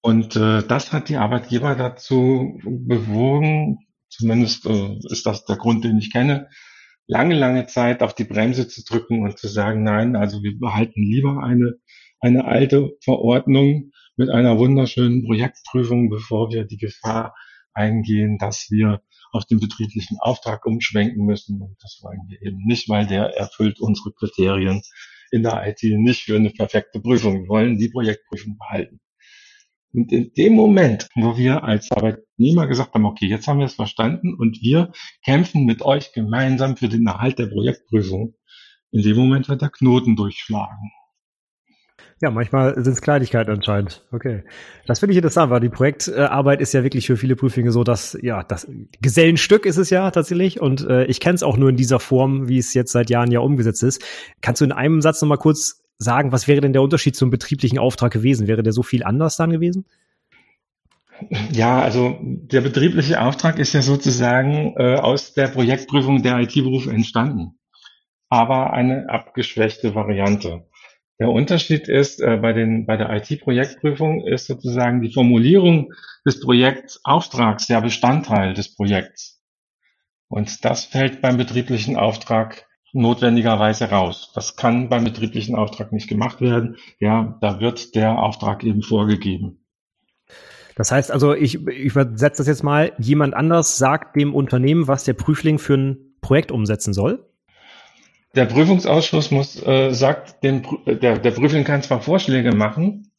Und äh, das hat die Arbeitgeber dazu bewogen, zumindest äh, ist das der Grund, den ich kenne, lange, lange Zeit auf die Bremse zu drücken und zu sagen, nein, also wir behalten lieber eine, eine alte Verordnung mit einer wunderschönen Projektprüfung, bevor wir die Gefahr eingehen, dass wir auf den betrieblichen Auftrag umschwenken müssen. Und das wollen wir eben nicht, weil der erfüllt unsere Kriterien in der IT nicht für eine perfekte Prüfung. Wir wollen die Projektprüfung behalten. Und in dem Moment, wo wir als Arbeitnehmer gesagt haben, okay, jetzt haben wir es verstanden und wir kämpfen mit euch gemeinsam für den Erhalt der Projektprüfung, in dem Moment wird der Knoten durchschlagen. Ja, manchmal sind es Kleinigkeiten anscheinend. Okay. Das finde ich interessant, weil die Projektarbeit ist ja wirklich für viele Prüflinge so, dass, ja, das Gesellenstück ist es ja tatsächlich. Und äh, ich kenne es auch nur in dieser Form, wie es jetzt seit Jahren ja umgesetzt ist. Kannst du in einem Satz nochmal kurz sagen, was wäre denn der Unterschied zum betrieblichen Auftrag gewesen? Wäre der so viel anders dann gewesen? Ja, also der betriebliche Auftrag ist ja sozusagen äh, aus der Projektprüfung der IT-Berufe entstanden, aber eine abgeschwächte Variante. Der Unterschied ist, äh, bei, den, bei der IT-Projektprüfung ist sozusagen die Formulierung des Projektauftrags ja Bestandteil des Projekts. Und das fällt beim betrieblichen Auftrag notwendigerweise raus. Das kann beim betrieblichen Auftrag nicht gemacht werden. Ja, da wird der Auftrag eben vorgegeben. Das heißt also, ich, ich übersetze das jetzt mal, jemand anders sagt dem Unternehmen, was der Prüfling für ein Projekt umsetzen soll? Der Prüfungsausschuss muss, äh, sagt, den, der, der Prüfling kann zwar Vorschläge machen,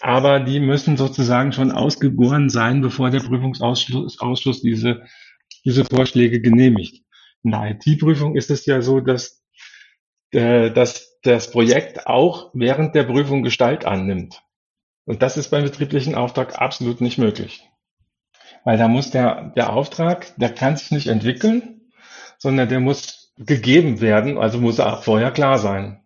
aber die müssen sozusagen schon ausgegoren sein, bevor der Prüfungsausschuss Ausschuss diese, diese Vorschläge genehmigt. In der IT-Prüfung ist es ja so, dass, äh, dass das Projekt auch während der Prüfung Gestalt annimmt. Und das ist beim betrieblichen Auftrag absolut nicht möglich. Weil da muss der, der Auftrag, der kann sich nicht entwickeln, sondern der muss gegeben werden, also muss er vorher klar sein.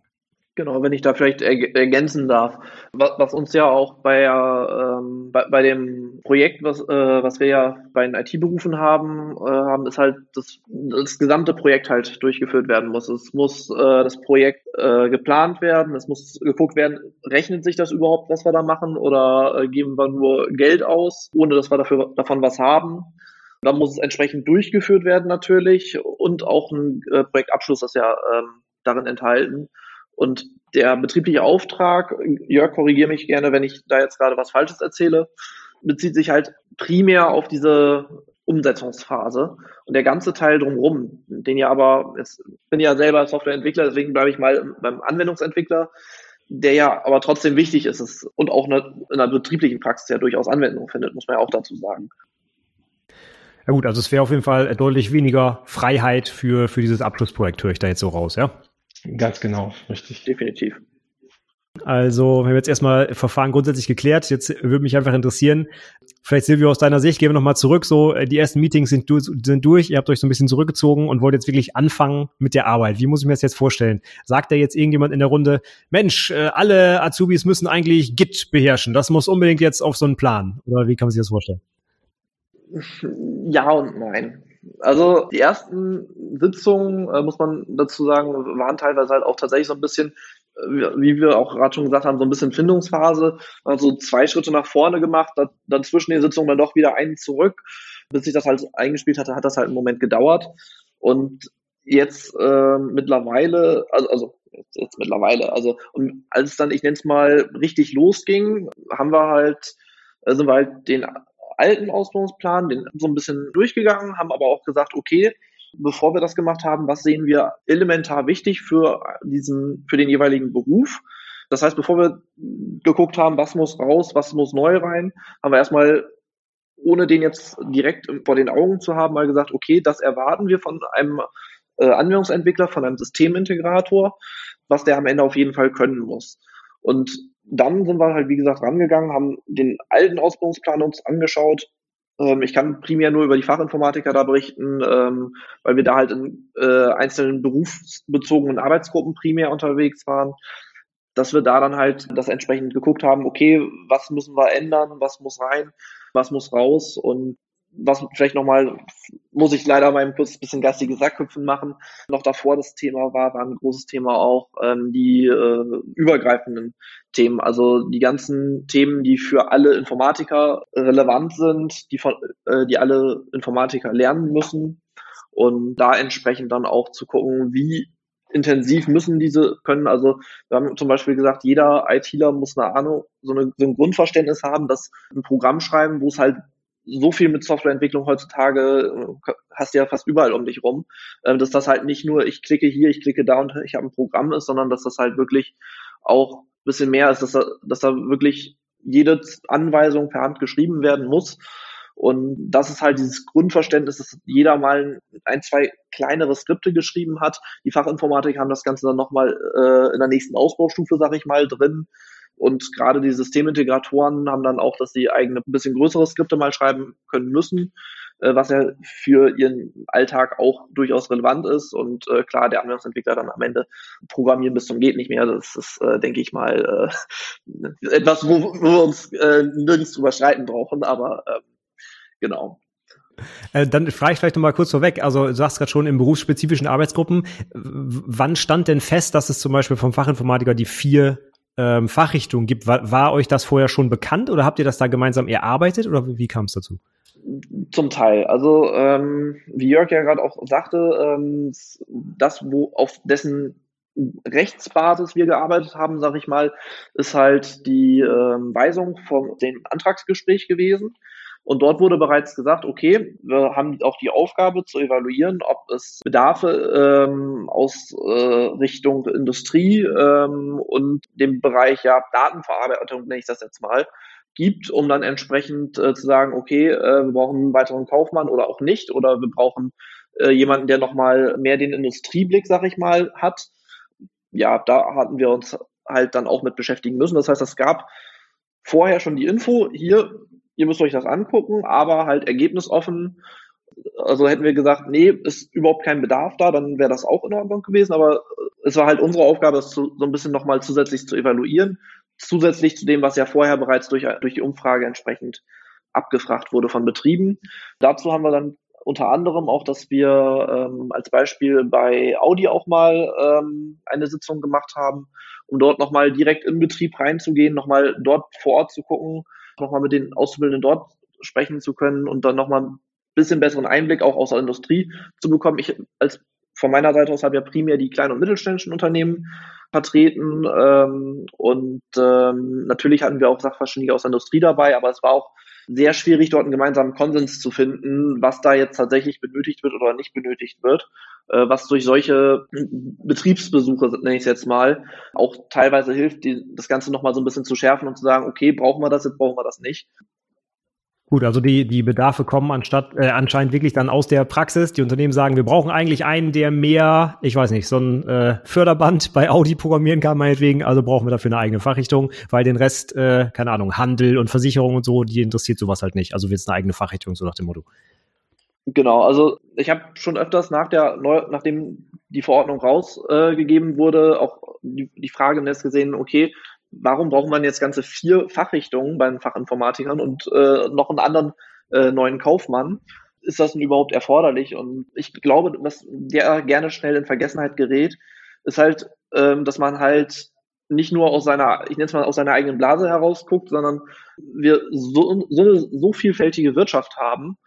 Genau, wenn ich da vielleicht ergänzen darf, was, was uns ja auch bei, ähm, bei, bei, dem Projekt, was, äh, was wir ja bei den IT-Berufen haben, äh, haben, ist halt, dass das gesamte Projekt halt durchgeführt werden muss. Es muss äh, das Projekt äh, geplant werden, es muss geguckt werden, rechnet sich das überhaupt, was wir da machen, oder äh, geben wir nur Geld aus, ohne dass wir dafür, davon was haben. Dann muss es entsprechend durchgeführt werden natürlich und auch ein äh, Projektabschluss ist ja ähm, darin enthalten. Und der betriebliche Auftrag, Jörg, korrigiere mich gerne, wenn ich da jetzt gerade was Falsches erzähle, bezieht sich halt primär auf diese Umsetzungsphase und der ganze Teil drumherum, den ja aber, jetzt bin ja selber Softwareentwickler, deswegen bleibe ich mal beim Anwendungsentwickler, der ja aber trotzdem wichtig ist und auch in der betrieblichen Praxis ja durchaus Anwendung findet, muss man ja auch dazu sagen. Ja gut, also es wäre auf jeden Fall deutlich weniger Freiheit für, für dieses Abschlussprojekt, höre ich da jetzt so raus, ja? Ganz genau, richtig. Definitiv. Also, wir haben jetzt erstmal Verfahren grundsätzlich geklärt. Jetzt würde mich einfach interessieren, vielleicht Silvio aus deiner Sicht, gehen wir nochmal zurück. So, äh, die ersten Meetings sind, sind durch, ihr habt euch so ein bisschen zurückgezogen und wollt jetzt wirklich anfangen mit der Arbeit. Wie muss ich mir das jetzt vorstellen? Sagt da jetzt irgendjemand in der Runde, Mensch, äh, alle Azubis müssen eigentlich Git beherrschen. Das muss unbedingt jetzt auf so einen Plan. Oder wie kann man sich das vorstellen? Ja und nein. Also die ersten Sitzungen, äh, muss man dazu sagen, waren teilweise halt auch tatsächlich so ein bisschen, äh, wie wir auch gerade schon gesagt haben, so ein bisschen Findungsphase. Also zwei Schritte nach vorne gemacht, dann zwischen den Sitzungen dann doch wieder einen zurück. Bis sich das halt eingespielt hatte, hat das halt einen Moment gedauert. Und jetzt äh, mittlerweile, also, also jetzt, jetzt mittlerweile, also und als es dann, ich nenne es mal, richtig losging, haben wir halt, äh, sind wir halt den alten Ausbildungsplan, den so ein bisschen durchgegangen, haben aber auch gesagt, okay, bevor wir das gemacht haben, was sehen wir elementar wichtig für diesen, für den jeweiligen Beruf? Das heißt, bevor wir geguckt haben, was muss raus, was muss neu rein, haben wir erstmal, ohne den jetzt direkt vor den Augen zu haben, mal gesagt, okay, das erwarten wir von einem äh, Anwendungsentwickler, von einem Systemintegrator, was der am Ende auf jeden Fall können muss. Und dann sind wir halt, wie gesagt, rangegangen, haben den alten Ausbildungsplan uns angeschaut. Ähm, ich kann primär nur über die Fachinformatiker da berichten, ähm, weil wir da halt in äh, einzelnen berufsbezogenen Arbeitsgruppen primär unterwegs waren, dass wir da dann halt das entsprechend geguckt haben, okay, was müssen wir ändern, was muss rein, was muss raus und was vielleicht nochmal, muss ich leider mal ein bisschen geistige Sackhüpfen machen. Noch davor das Thema war, war ein großes Thema auch ähm, die äh, übergreifenden Themen, also die ganzen Themen, die für alle Informatiker relevant sind, die von, äh, die alle Informatiker lernen müssen und da entsprechend dann auch zu gucken, wie intensiv müssen diese können. Also wir haben zum Beispiel gesagt, jeder ITler muss eine Ahnung, so, eine, so ein Grundverständnis haben, dass ein Programm schreiben, wo es halt so viel mit Softwareentwicklung heutzutage äh, hast du ja fast überall um dich rum, äh, dass das halt nicht nur ich klicke hier, ich klicke da und ich habe ein Programm ist, sondern dass das halt wirklich auch ein bisschen mehr ist, dass da, dass da wirklich jede Anweisung per Hand geschrieben werden muss. Und das ist halt dieses Grundverständnis, dass jeder mal ein, zwei kleinere Skripte geschrieben hat. Die Fachinformatiker haben das Ganze dann nochmal äh, in der nächsten Ausbaustufe, sag ich mal, drin. Und gerade die Systemintegratoren haben dann auch, dass sie eigene bisschen größere Skripte mal schreiben können müssen, äh, was ja für ihren Alltag auch durchaus relevant ist. Und äh, klar, der Anwendungsentwickler dann am Ende programmieren bis zum geht nicht mehr. Das ist, äh, denke ich mal, äh, etwas, wo, wo wir uns äh, nirgends drüber streiten brauchen. Aber äh, genau. Äh, dann frage ich vielleicht noch mal kurz vorweg. Also du sagst gerade schon in berufsspezifischen Arbeitsgruppen. Wann stand denn fest, dass es zum Beispiel vom Fachinformatiker die vier ähm, Fachrichtung gibt. War, war euch das vorher schon bekannt oder habt ihr das da gemeinsam erarbeitet oder wie kam es dazu? Zum Teil. Also ähm, wie Jörg ja gerade auch sagte, ähm, das, wo auf dessen Rechtsbasis wir gearbeitet haben, sage ich mal, ist halt die ähm, Weisung vom dem Antragsgespräch gewesen. Und dort wurde bereits gesagt, okay, wir haben auch die Aufgabe zu evaluieren, ob es Bedarfe ähm, aus äh, Richtung Industrie ähm, und dem Bereich ja Datenverarbeitung, nenne ich das jetzt mal, gibt, um dann entsprechend äh, zu sagen, okay, äh, wir brauchen einen weiteren Kaufmann oder auch nicht, oder wir brauchen äh, jemanden, der nochmal mehr den Industrieblick, sag ich mal, hat. Ja, da hatten wir uns halt dann auch mit beschäftigen müssen. Das heißt, es gab vorher schon die Info, hier, ihr müsst euch das angucken, aber halt ergebnisoffen. Also hätten wir gesagt, nee, ist überhaupt kein Bedarf da, dann wäre das auch in Ordnung gewesen. Aber es war halt unsere Aufgabe, das zu, so ein bisschen nochmal zusätzlich zu evaluieren, zusätzlich zu dem, was ja vorher bereits durch, durch die Umfrage entsprechend abgefragt wurde von Betrieben. Dazu haben wir dann unter anderem auch, dass wir ähm, als Beispiel bei Audi auch mal ähm, eine Sitzung gemacht haben, um dort nochmal direkt in Betrieb reinzugehen, nochmal dort vor Ort zu gucken, nochmal mit den Auszubildenden dort sprechen zu können und dann nochmal ein bisschen besseren Einblick auch aus der Industrie zu bekommen. Ich als von meiner Seite aus habe ja primär die kleinen und mittelständischen Unternehmen vertreten ähm, und ähm, natürlich hatten wir auch Sachverständige aus der Industrie dabei, aber es war auch sehr schwierig, dort einen gemeinsamen Konsens zu finden, was da jetzt tatsächlich benötigt wird oder nicht benötigt wird, äh, was durch solche Betriebsbesuche, nenne ich es jetzt mal, auch teilweise hilft, die, das Ganze nochmal so ein bisschen zu schärfen und zu sagen, okay, brauchen wir das jetzt, brauchen wir das nicht. Gut, also die, die Bedarfe kommen anstatt, äh, anscheinend wirklich dann aus der Praxis. Die Unternehmen sagen, wir brauchen eigentlich einen, der mehr, ich weiß nicht, so ein äh, Förderband bei Audi programmieren kann, meinetwegen. Also brauchen wir dafür eine eigene Fachrichtung, weil den Rest, äh, keine Ahnung, Handel und Versicherung und so, die interessiert sowas halt nicht. Also wird es eine eigene Fachrichtung, so nach dem Motto. Genau, also ich habe schon öfters nach der Neu nachdem die Verordnung rausgegeben äh, wurde, auch die, die Frage im Netz gesehen, okay, warum braucht man jetzt ganze vier Fachrichtungen bei den Fachinformatikern und äh, noch einen anderen äh, neuen Kaufmann? Ist das denn überhaupt erforderlich? Und ich glaube, was der gerne schnell in Vergessenheit gerät, ist halt, ähm, dass man halt nicht nur aus seiner, ich nenne es mal aus seiner eigenen Blase herausguckt, sondern wir so, so eine so vielfältige Wirtschaft haben,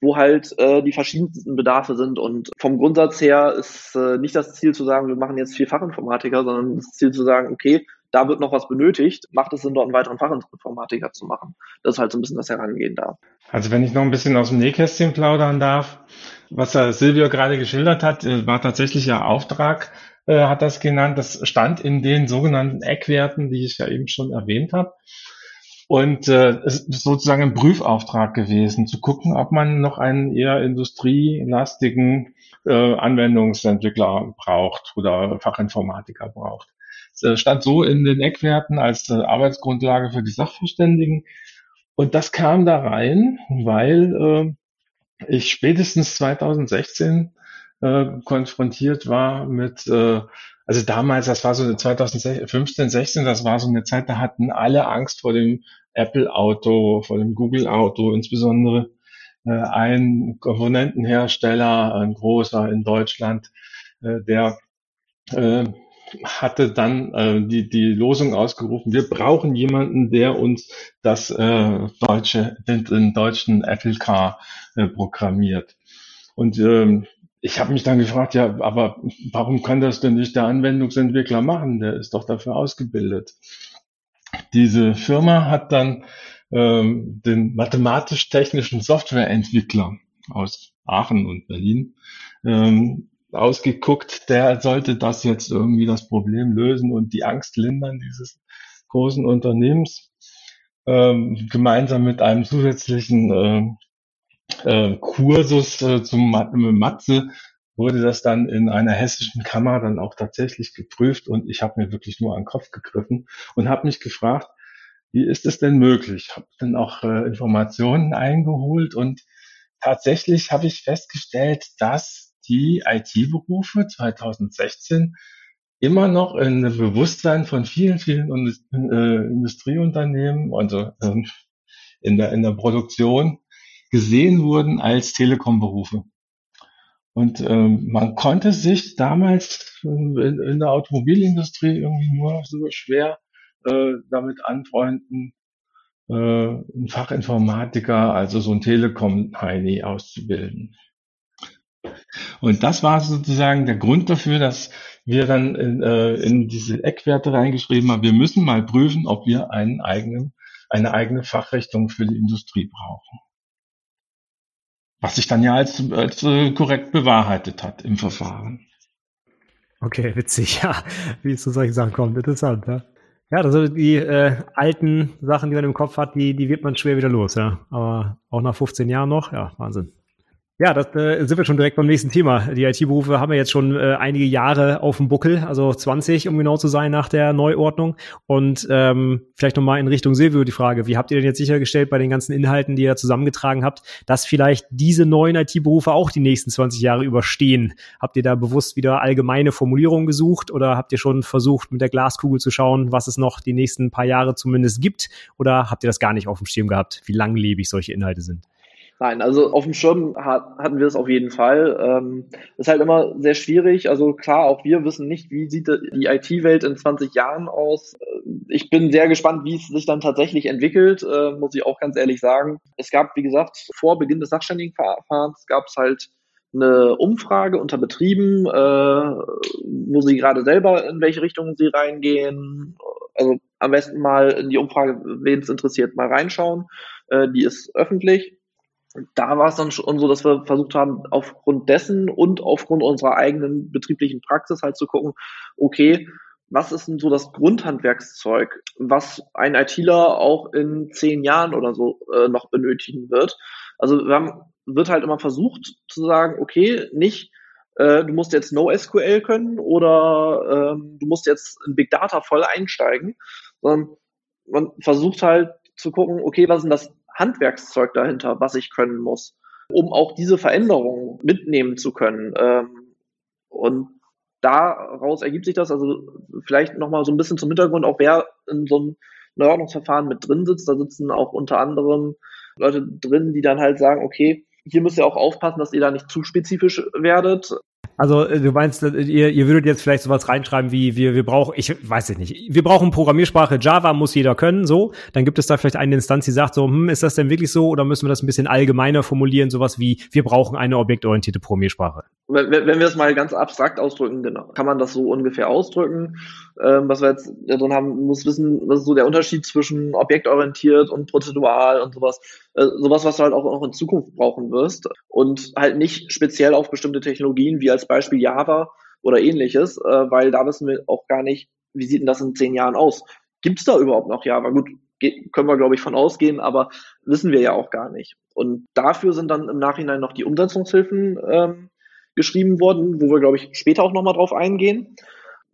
wo halt äh, die verschiedensten Bedarfe sind. Und vom Grundsatz her ist äh, nicht das Ziel zu sagen, wir machen jetzt vier Fachinformatiker, sondern das Ziel zu sagen, okay, da wird noch was benötigt, macht es Sinn, dort einen weiteren Fachinformatiker zu machen. Das ist halt so ein bisschen das Herangehen da. Also wenn ich noch ein bisschen aus dem Nähkästchen plaudern darf, was Herr Silvio gerade geschildert hat, äh, war tatsächlich ja Auftrag, äh, hat das genannt. Das stand in den sogenannten Eckwerten, die ich ja eben schon erwähnt habe. Und äh, es ist sozusagen ein Prüfauftrag gewesen, zu gucken, ob man noch einen eher industrielastigen äh, Anwendungsentwickler braucht oder Fachinformatiker braucht. Äh, stand so in den Eckwerten als äh, Arbeitsgrundlage für die Sachverständigen. Und das kam da rein, weil äh, ich spätestens 2016 äh, konfrontiert war mit äh, also damals, das war so eine 2015, 16, das war so eine Zeit, da hatten alle Angst vor dem Apple-Auto, vor dem Google-Auto, insbesondere äh, ein Komponentenhersteller, ein großer in Deutschland, äh, der äh, hatte dann äh, die, die Losung ausgerufen, wir brauchen jemanden, der uns das äh, deutsche, den, den deutschen Apple Car äh, programmiert. Und ähm, ich habe mich dann gefragt, ja, aber warum kann das denn nicht der Anwendungsentwickler machen? Der ist doch dafür ausgebildet. Diese Firma hat dann ähm, den mathematisch-technischen Softwareentwickler aus Aachen und Berlin ähm, ausgeguckt, der sollte das jetzt irgendwie das Problem lösen und die Angst lindern dieses großen Unternehmens, ähm, gemeinsam mit einem zusätzlichen äh, äh, Kursus äh, zum Mathe wurde das dann in einer hessischen Kammer dann auch tatsächlich geprüft und ich habe mir wirklich nur an den Kopf gegriffen und habe mich gefragt, wie ist es denn möglich? Habe dann auch äh, Informationen eingeholt und tatsächlich habe ich festgestellt, dass die IT-Berufe 2016 immer noch in dem Bewusstsein von vielen, vielen äh, Industrieunternehmen, also ähm, in der, in der Produktion gesehen wurden als Telekom-Berufe. Und ähm, man konnte sich damals in, in, der Automobilindustrie irgendwie nur so schwer äh, damit anfreunden, äh, einen Fachinformatiker, also so ein Telekom-Heini auszubilden. Und das war sozusagen der Grund dafür, dass wir dann in, äh, in diese Eckwerte reingeschrieben haben, wir müssen mal prüfen, ob wir einen eigenen, eine eigene Fachrichtung für die Industrie brauchen. Was sich dann ja als, als äh, korrekt bewahrheitet hat im Verfahren. Okay, witzig, ja, wie es zu solchen Sachen kommt. Interessant, ja. Ja, also die äh, alten Sachen, die man im Kopf hat, die, die wird man schwer wieder los, ja. Aber auch nach 15 Jahren noch, ja, Wahnsinn. Ja, das äh, sind wir schon direkt beim nächsten Thema. Die IT-Berufe haben wir jetzt schon äh, einige Jahre auf dem Buckel, also 20, um genau zu sein, nach der Neuordnung. Und ähm, vielleicht nochmal in Richtung Silvio die Frage, wie habt ihr denn jetzt sichergestellt bei den ganzen Inhalten, die ihr zusammengetragen habt, dass vielleicht diese neuen IT-Berufe auch die nächsten 20 Jahre überstehen? Habt ihr da bewusst wieder allgemeine Formulierungen gesucht oder habt ihr schon versucht, mit der Glaskugel zu schauen, was es noch die nächsten paar Jahre zumindest gibt? Oder habt ihr das gar nicht auf dem Schirm gehabt, wie langlebig solche Inhalte sind? Nein, also auf dem Schirm hat, hatten wir es auf jeden Fall. Ähm, ist halt immer sehr schwierig. Also klar, auch wir wissen nicht, wie sieht die IT-Welt in 20 Jahren aus. Ich bin sehr gespannt, wie es sich dann tatsächlich entwickelt, äh, muss ich auch ganz ehrlich sagen. Es gab, wie gesagt, vor Beginn des Sachständigenverfahrens gab es halt eine Umfrage unter Betrieben, äh, wo sie gerade selber in welche Richtung sie reingehen. Also am besten mal in die Umfrage, wen es interessiert, mal reinschauen. Äh, die ist öffentlich da war es dann schon so, dass wir versucht haben, aufgrund dessen und aufgrund unserer eigenen betrieblichen Praxis halt zu gucken, okay, was ist denn so das Grundhandwerkszeug, was ein ITler auch in zehn Jahren oder so äh, noch benötigen wird. Also wir haben, wird halt immer versucht zu sagen, okay, nicht äh, du musst jetzt NoSQL können oder ähm, du musst jetzt in Big Data voll einsteigen, sondern man versucht halt zu gucken, okay, was ist denn das Handwerkszeug dahinter, was ich können muss, um auch diese Veränderungen mitnehmen zu können. Ähm, und daraus ergibt sich das, also vielleicht nochmal so ein bisschen zum Hintergrund, auch wer in so einem Neuordnungsverfahren mit drin sitzt, da sitzen auch unter anderem Leute drin, die dann halt sagen, okay, hier müsst ihr auch aufpassen, dass ihr da nicht zu spezifisch werdet. Also äh, du meinst, äh, ihr, ihr würdet jetzt vielleicht sowas reinschreiben wie wir, wir brauchen, ich weiß es nicht, wir brauchen Programmiersprache Java, muss jeder können, so. Dann gibt es da vielleicht eine Instanz, die sagt so, hm, ist das denn wirklich so oder müssen wir das ein bisschen allgemeiner formulieren, sowas wie wir brauchen eine objektorientierte Programmiersprache? Wenn, wenn wir es mal ganz abstrakt ausdrücken, genau, kann man das so ungefähr ausdrücken. Ähm, was wir jetzt drin haben, muss wissen, was ist so der Unterschied zwischen objektorientiert und prozedural und sowas. Äh, sowas, was du halt auch noch in Zukunft brauchen wirst und halt nicht speziell auf bestimmte Technologien wie als Beispiel Java oder ähnliches, äh, weil da wissen wir auch gar nicht, wie sieht denn das in zehn Jahren aus? Gibt es da überhaupt noch Java? Gut, können wir, glaube ich, von ausgehen, aber wissen wir ja auch gar nicht. Und dafür sind dann im Nachhinein noch die Umsetzungshilfen ähm, geschrieben worden, wo wir, glaube ich, später auch nochmal drauf eingehen,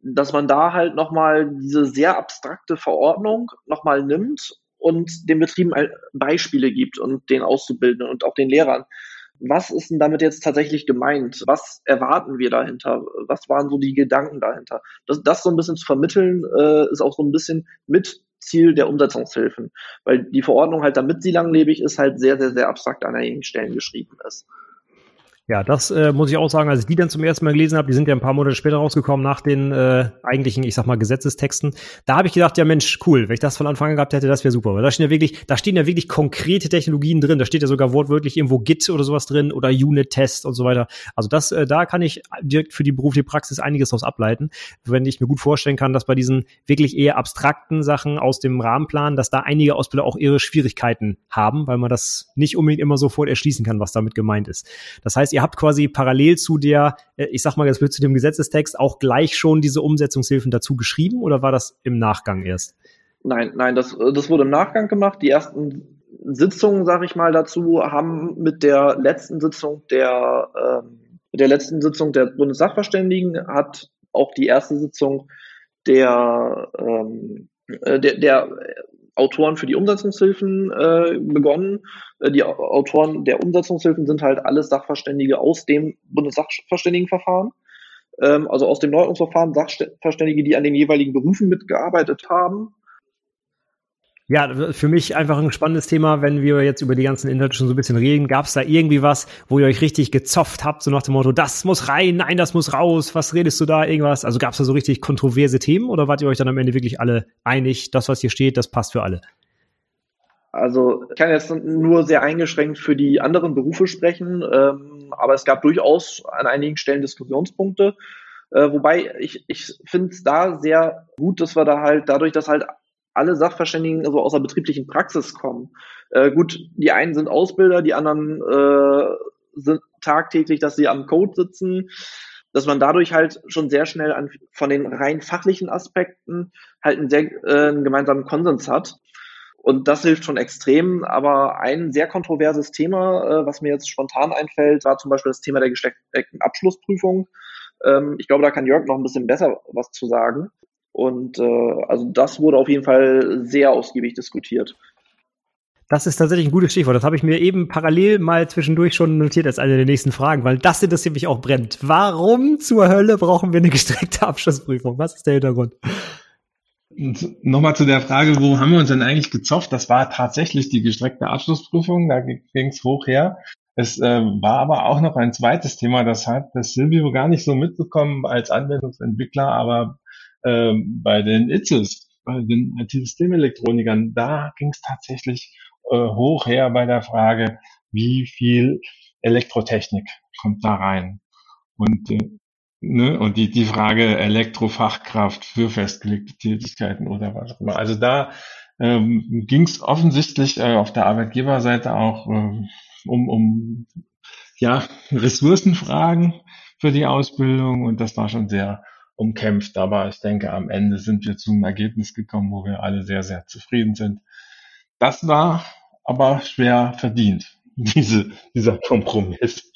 dass man da halt nochmal diese sehr abstrakte Verordnung nochmal nimmt und den Betrieben Beispiele gibt und den Auszubildenden und auch den Lehrern. Was ist denn damit jetzt tatsächlich gemeint? Was erwarten wir dahinter? Was waren so die Gedanken dahinter? Das, das so ein bisschen zu vermitteln, äh, ist auch so ein bisschen mit Ziel der Umsetzungshilfen, weil die Verordnung halt, damit sie langlebig ist, halt sehr, sehr, sehr abstrakt an einigen Stellen geschrieben ist. Ja, das äh, muss ich auch sagen, als ich die dann zum ersten Mal gelesen habe, die sind ja ein paar Monate später rausgekommen nach den äh, eigentlichen, ich sag mal, Gesetzestexten. Da habe ich gedacht, ja Mensch, cool, wenn ich das von Anfang an gehabt hätte, das wäre super. Weil da stehen ja wirklich, da stehen ja wirklich konkrete Technologien drin. Da steht ja sogar wortwörtlich irgendwo Git oder sowas drin oder Unit-Test und so weiter. Also das, äh, da kann ich direkt für die berufliche Praxis einiges daraus ableiten. Wenn ich mir gut vorstellen kann, dass bei diesen wirklich eher abstrakten Sachen aus dem Rahmenplan, dass da einige Ausbilder auch ihre Schwierigkeiten haben, weil man das nicht unbedingt immer sofort erschließen kann, was damit gemeint ist. Das heißt, ihr habt quasi parallel zu der, äh, ich sag mal jetzt zu dem Gesetzestext auch gleich schon diese Umsetzungshilfen dazu geschrieben oder war das im Nachgang erst? Nein, nein, das, das wurde im Nachgang gemacht. Die ersten Sitzungen, sage ich mal, dazu haben mit der letzten Sitzung der, ähm, mit der letzten Sitzung der Bundessachverständigen hat auch die erste Sitzung der, ähm, äh, der, der Autoren für die Umsetzungshilfen äh, begonnen. Äh, die Autoren der Umsetzungshilfen sind halt alles Sachverständige aus dem Bundessachverständigenverfahren, ähm, also aus dem Neuerungsverfahren, Sachverständige, die an den jeweiligen Berufen mitgearbeitet haben. Ja, für mich einfach ein spannendes Thema, wenn wir jetzt über die ganzen Inhalte schon so ein bisschen reden. Gab es da irgendwie was, wo ihr euch richtig gezopft habt, so nach dem Motto, das muss rein, nein, das muss raus, was redest du da, irgendwas? Also gab es da so richtig kontroverse Themen oder wart ihr euch dann am Ende wirklich alle einig, das, was hier steht, das passt für alle? Also ich kann jetzt nur sehr eingeschränkt für die anderen Berufe sprechen, ähm, aber es gab durchaus an einigen Stellen Diskussionspunkte. Äh, wobei ich, ich finde es da sehr gut, dass wir da halt dadurch, dass halt alle Sachverständigen so aus der betrieblichen Praxis kommen. Äh, gut, die einen sind Ausbilder, die anderen äh, sind tagtäglich, dass sie am Code sitzen, dass man dadurch halt schon sehr schnell an, von den rein fachlichen Aspekten halt einen, sehr, äh, einen gemeinsamen Konsens hat. Und das hilft schon extrem. Aber ein sehr kontroverses Thema, äh, was mir jetzt spontan einfällt, war zum Beispiel das Thema der gesteckten Abschlussprüfung. Ähm, ich glaube, da kann Jörg noch ein bisschen besser was zu sagen. Und äh, also das wurde auf jeden Fall sehr ausgiebig diskutiert. Das ist tatsächlich ein gutes Stichwort. Das habe ich mir eben parallel mal zwischendurch schon notiert als eine der nächsten Fragen, weil das interessiert mich auch brennt. Warum zur Hölle brauchen wir eine gestreckte Abschlussprüfung? Was ist der Hintergrund? Nochmal zu der Frage, wo haben wir uns denn eigentlich gezofft? Das war tatsächlich die gestreckte Abschlussprüfung, da ging es hoch her. Es äh, war aber auch noch ein zweites Thema, das hat das Silvio gar nicht so mitbekommen als Anwendungsentwickler, aber ähm, bei den ITSES, bei den IT-Systemelektronikern, da ging es tatsächlich äh, hoch her bei der Frage, wie viel Elektrotechnik kommt da rein. Und, äh, ne, und die, die Frage Elektrofachkraft für festgelegte Tätigkeiten oder was auch immer. Also da ähm, ging es offensichtlich äh, auf der Arbeitgeberseite auch äh, um, um ja, Ressourcenfragen für die Ausbildung und das war schon sehr umkämpft. Aber ich denke, am Ende sind wir zu einem Ergebnis gekommen, wo wir alle sehr, sehr zufrieden sind. Das war aber schwer verdient, diese, dieser Kompromiss.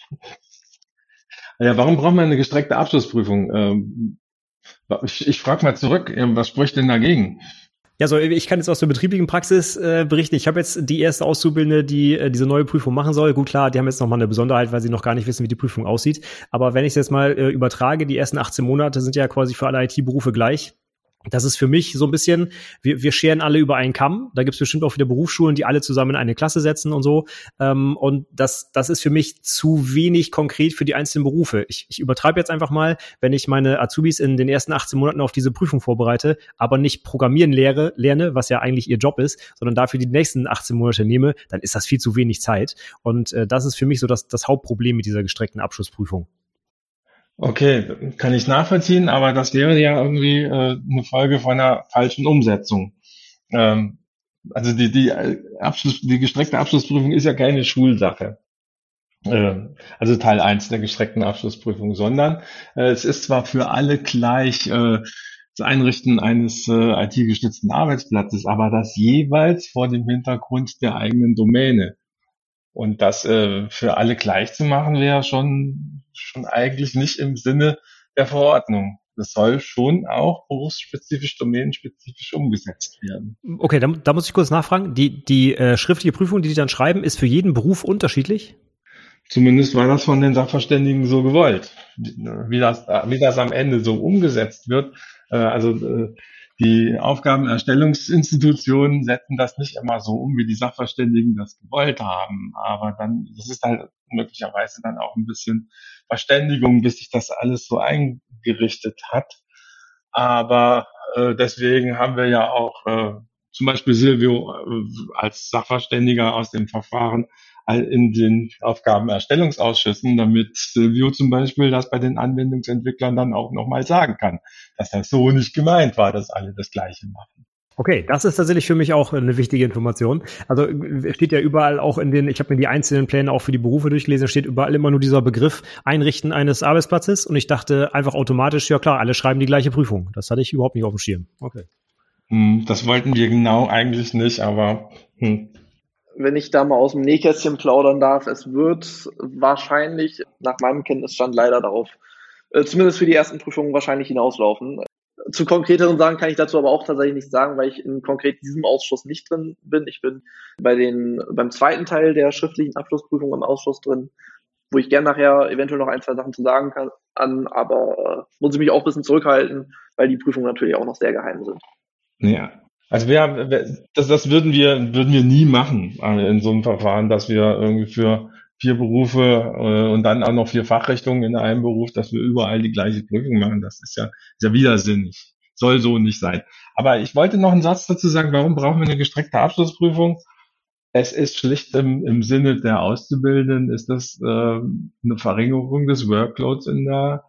Ja, warum braucht man eine gestreckte Abschlussprüfung? Ähm, ich, ich frage mal zurück, was spricht denn dagegen? Ja, so ich kann jetzt aus der betrieblichen Praxis äh, berichten. Ich habe jetzt die erste Auszubildende, die äh, diese neue Prüfung machen soll. Gut, klar, die haben jetzt noch mal eine Besonderheit, weil sie noch gar nicht wissen, wie die Prüfung aussieht. Aber wenn ich es jetzt mal äh, übertrage, die ersten 18 Monate sind ja quasi für alle IT-Berufe gleich. Das ist für mich so ein bisschen, wir, wir scheren alle über einen Kamm. Da gibt es bestimmt auch wieder Berufsschulen, die alle zusammen in eine Klasse setzen und so. Ähm, und das, das ist für mich zu wenig konkret für die einzelnen Berufe. Ich, ich übertreibe jetzt einfach mal, wenn ich meine Azubis in den ersten 18 Monaten auf diese Prüfung vorbereite, aber nicht Programmieren lehre, lerne, was ja eigentlich ihr Job ist, sondern dafür die nächsten 18 Monate nehme, dann ist das viel zu wenig Zeit. Und äh, das ist für mich so das, das Hauptproblem mit dieser gestreckten Abschlussprüfung. Okay, kann ich nachvollziehen, aber das wäre ja irgendwie äh, eine Folge von einer falschen Umsetzung. Ähm, also die, die, Abschluss, die gestreckte Abschlussprüfung ist ja keine Schulsache. Äh, also Teil eins der gestreckten Abschlussprüfung, sondern äh, es ist zwar für alle gleich äh, das Einrichten eines äh, IT-gestützten Arbeitsplatzes, aber das jeweils vor dem Hintergrund der eigenen Domäne. Und das äh, für alle gleich zu machen, wäre schon, schon eigentlich nicht im Sinne der Verordnung. Das soll schon auch berufsspezifisch, domänenspezifisch umgesetzt werden. Okay, da, da muss ich kurz nachfragen. Die, die äh, schriftliche Prüfung, die die dann schreiben, ist für jeden Beruf unterschiedlich? Zumindest war das von den Sachverständigen so gewollt. Wie das, wie das am Ende so umgesetzt wird, äh, also äh, die Aufgabenerstellungsinstitutionen setzen das nicht immer so um, wie die Sachverständigen das gewollt haben. Aber dann, das ist halt möglicherweise dann auch ein bisschen Verständigung, bis sich das alles so eingerichtet hat. Aber äh, deswegen haben wir ja auch äh, zum Beispiel Silvio äh, als Sachverständiger aus dem Verfahren in den Aufgabenerstellungsausschüssen, damit Silvio zum Beispiel das bei den Anwendungsentwicklern dann auch nochmal sagen kann, dass das so nicht gemeint war, dass alle das Gleiche machen. Okay, das ist tatsächlich für mich auch eine wichtige Information. Also steht ja überall auch in den, ich habe mir die einzelnen Pläne auch für die Berufe durchgelesen, steht überall immer nur dieser Begriff Einrichten eines Arbeitsplatzes und ich dachte einfach automatisch, ja klar, alle schreiben die gleiche Prüfung. Das hatte ich überhaupt nicht auf dem Schirm. Okay. Hm, das wollten wir genau eigentlich nicht, aber hm, wenn ich da mal aus dem Nähkästchen plaudern darf, es wird wahrscheinlich, nach meinem Kenntnisstand leider darauf, äh, zumindest für die ersten Prüfungen wahrscheinlich hinauslaufen. Zu konkreteren Sachen kann ich dazu aber auch tatsächlich nicht sagen, weil ich in konkret diesem Ausschuss nicht drin bin. Ich bin bei den, beim zweiten Teil der schriftlichen Abschlussprüfung im Ausschuss drin, wo ich gerne nachher eventuell noch ein, zwei Sachen zu sagen kann, an, aber äh, muss ich mich auch ein bisschen zurückhalten, weil die Prüfungen natürlich auch noch sehr geheim sind. Ja, also wir, das, das würden wir, würden wir nie machen äh, in so einem Verfahren, dass wir irgendwie für vier Berufe äh, und dann auch noch vier Fachrichtungen in einem Beruf, dass wir überall die gleiche Prüfung machen. Das ist ja, ist ja widersinnig. Soll so nicht sein. Aber ich wollte noch einen Satz dazu sagen, warum brauchen wir eine gestreckte Abschlussprüfung? Es ist schlicht im, im Sinne der Auszubildenden, ist das äh, eine Verringerung des Workloads in der,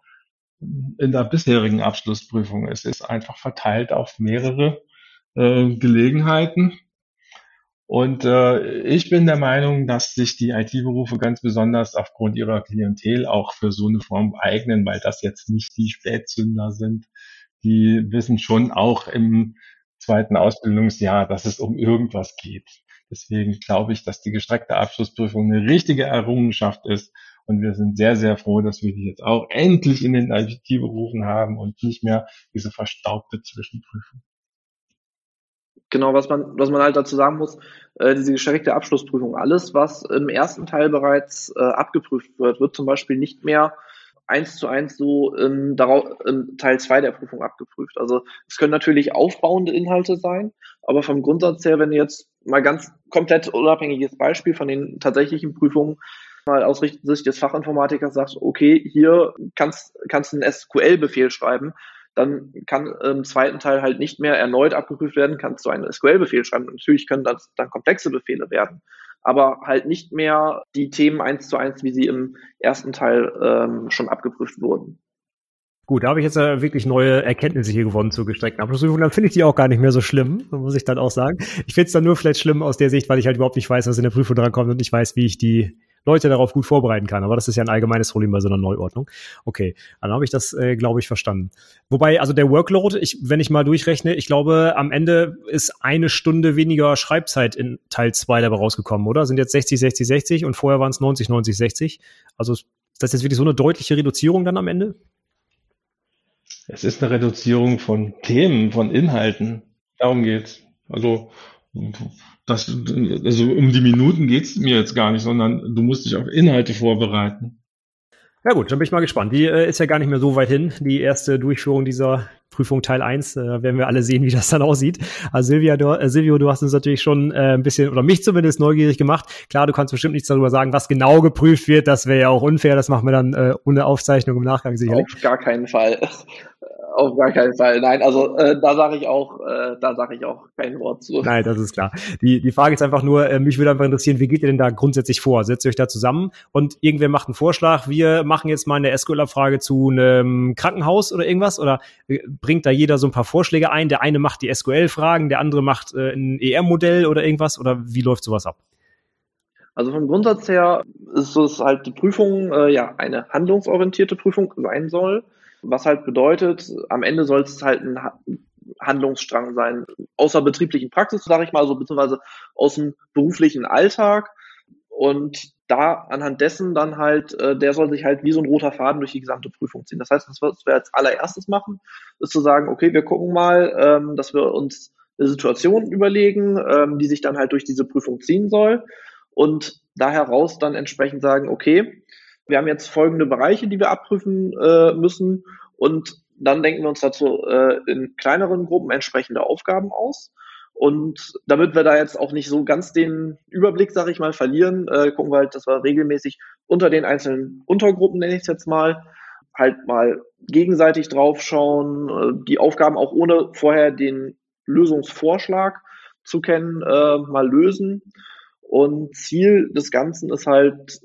in der bisherigen Abschlussprüfung. Es ist einfach verteilt auf mehrere äh, Gelegenheiten. Und äh, ich bin der Meinung, dass sich die IT-Berufe ganz besonders aufgrund ihrer Klientel auch für so eine Form eignen, weil das jetzt nicht die Spätzünder sind. Die wissen schon auch im zweiten Ausbildungsjahr, dass es um irgendwas geht. Deswegen glaube ich, dass die gestreckte Abschlussprüfung eine richtige Errungenschaft ist. Und wir sind sehr, sehr froh, dass wir die jetzt auch endlich in den IT-Berufen haben und nicht mehr diese verstaubte Zwischenprüfung. Genau, was man, was man halt dazu sagen muss, äh, diese gestreckte Abschlussprüfung, alles, was im ersten Teil bereits äh, abgeprüft wird, wird zum Beispiel nicht mehr eins zu eins so in, darauf, in Teil zwei der Prüfung abgeprüft. Also es können natürlich aufbauende Inhalte sein, aber vom Grundsatz her, wenn du jetzt mal ganz komplett unabhängiges Beispiel von den tatsächlichen Prüfungen mal aus Sicht des Fachinformatikers sagst, okay, hier kannst, kannst du einen SQL-Befehl schreiben, dann kann im zweiten Teil halt nicht mehr erneut abgeprüft werden, kannst du einen SQL-Befehl schreiben. Natürlich können das dann komplexe Befehle werden, aber halt nicht mehr die Themen eins zu eins, wie sie im ersten Teil ähm, schon abgeprüft wurden. Gut, da habe ich jetzt ja wirklich neue Erkenntnisse hier gewonnen zur gestreckten Abschlussprüfung. Dann finde ich die auch gar nicht mehr so schlimm, muss ich dann auch sagen. Ich finde es dann nur vielleicht schlimm aus der Sicht, weil ich halt überhaupt nicht weiß, was in der Prüfung dran kommt und ich weiß, wie ich die Leute darauf gut vorbereiten kann. Aber das ist ja ein allgemeines Problem bei so einer Neuordnung. Okay, dann habe ich das, äh, glaube ich, verstanden. Wobei, also der Workload, ich, wenn ich mal durchrechne, ich glaube, am Ende ist eine Stunde weniger Schreibzeit in Teil 2 dabei rausgekommen, oder? Sind jetzt 60, 60, 60 und vorher waren es 90, 90, 60. Also ist das jetzt wirklich so eine deutliche Reduzierung dann am Ende? Es ist eine Reduzierung von Themen, von Inhalten. Darum geht's. Also das, also um die Minuten geht's mir jetzt gar nicht, sondern du musst dich auf Inhalte vorbereiten. Ja gut, dann bin ich mal gespannt. Die äh, ist ja gar nicht mehr so weit hin, die erste Durchführung dieser Prüfung Teil 1. Da äh, werden wir alle sehen, wie das dann aussieht. Also Silvia, du, äh, Silvio, du hast uns natürlich schon äh, ein bisschen, oder mich zumindest neugierig gemacht. Klar, du kannst bestimmt nichts darüber sagen, was genau geprüft wird. Das wäre ja auch unfair. Das machen wir dann äh, ohne Aufzeichnung im Nachgang sicherlich. Auf gar keinen Fall. Auf gar keinen Fall. Nein, also äh, da sage ich auch, äh, da sage ich auch kein Wort zu. Nein, das ist klar. Die, die Frage ist einfach nur, äh, mich würde einfach interessieren, wie geht ihr denn da grundsätzlich vor? Setzt ihr euch da zusammen und irgendwer macht einen Vorschlag, wir machen jetzt mal eine SQL-Abfrage zu einem Krankenhaus oder irgendwas? Oder äh, bringt da jeder so ein paar Vorschläge ein? Der eine macht die SQL-Fragen, der andere macht äh, ein ER-Modell oder irgendwas? Oder wie läuft sowas ab? Also vom Grundsatz her ist es halt die Prüfung äh, ja eine handlungsorientierte Prüfung sein soll. Was halt bedeutet, am Ende soll es halt ein Handlungsstrang sein, außerbetrieblichen Praxis, sage ich mal, so beziehungsweise aus dem beruflichen Alltag. Und da anhand dessen dann halt, äh, der soll sich halt wie so ein roter Faden durch die gesamte Prüfung ziehen. Das heißt, das, was wir als allererstes machen, ist zu sagen, okay, wir gucken mal, ähm, dass wir uns eine Situation überlegen, ähm, die sich dann halt durch diese Prüfung ziehen soll. Und da heraus dann entsprechend sagen, okay, wir haben jetzt folgende Bereiche, die wir abprüfen äh, müssen und dann denken wir uns dazu äh, in kleineren Gruppen entsprechende Aufgaben aus. Und damit wir da jetzt auch nicht so ganz den Überblick, sag ich mal, verlieren, äh, gucken wir halt, dass wir regelmäßig unter den einzelnen Untergruppen, nenne ich es jetzt mal, halt mal gegenseitig draufschauen, äh, die Aufgaben auch ohne vorher den Lösungsvorschlag zu kennen, äh, mal lösen. Und Ziel des Ganzen ist halt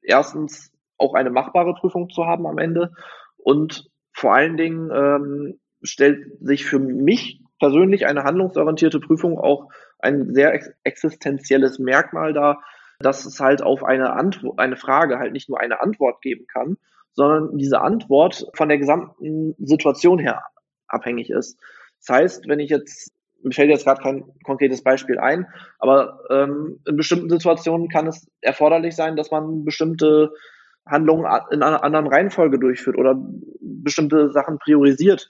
erstens auch eine machbare Prüfung zu haben am Ende. Und vor allen Dingen ähm, stellt sich für mich persönlich eine handlungsorientierte Prüfung auch ein sehr ex existenzielles Merkmal dar, dass es halt auf eine eine Frage halt nicht nur eine Antwort geben kann, sondern diese Antwort von der gesamten Situation her abhängig ist. Das heißt, wenn ich jetzt, mir fällt jetzt gerade kein konkretes Beispiel ein, aber ähm, in bestimmten Situationen kann es erforderlich sein, dass man bestimmte Handlungen in einer anderen Reihenfolge durchführt oder bestimmte Sachen priorisiert.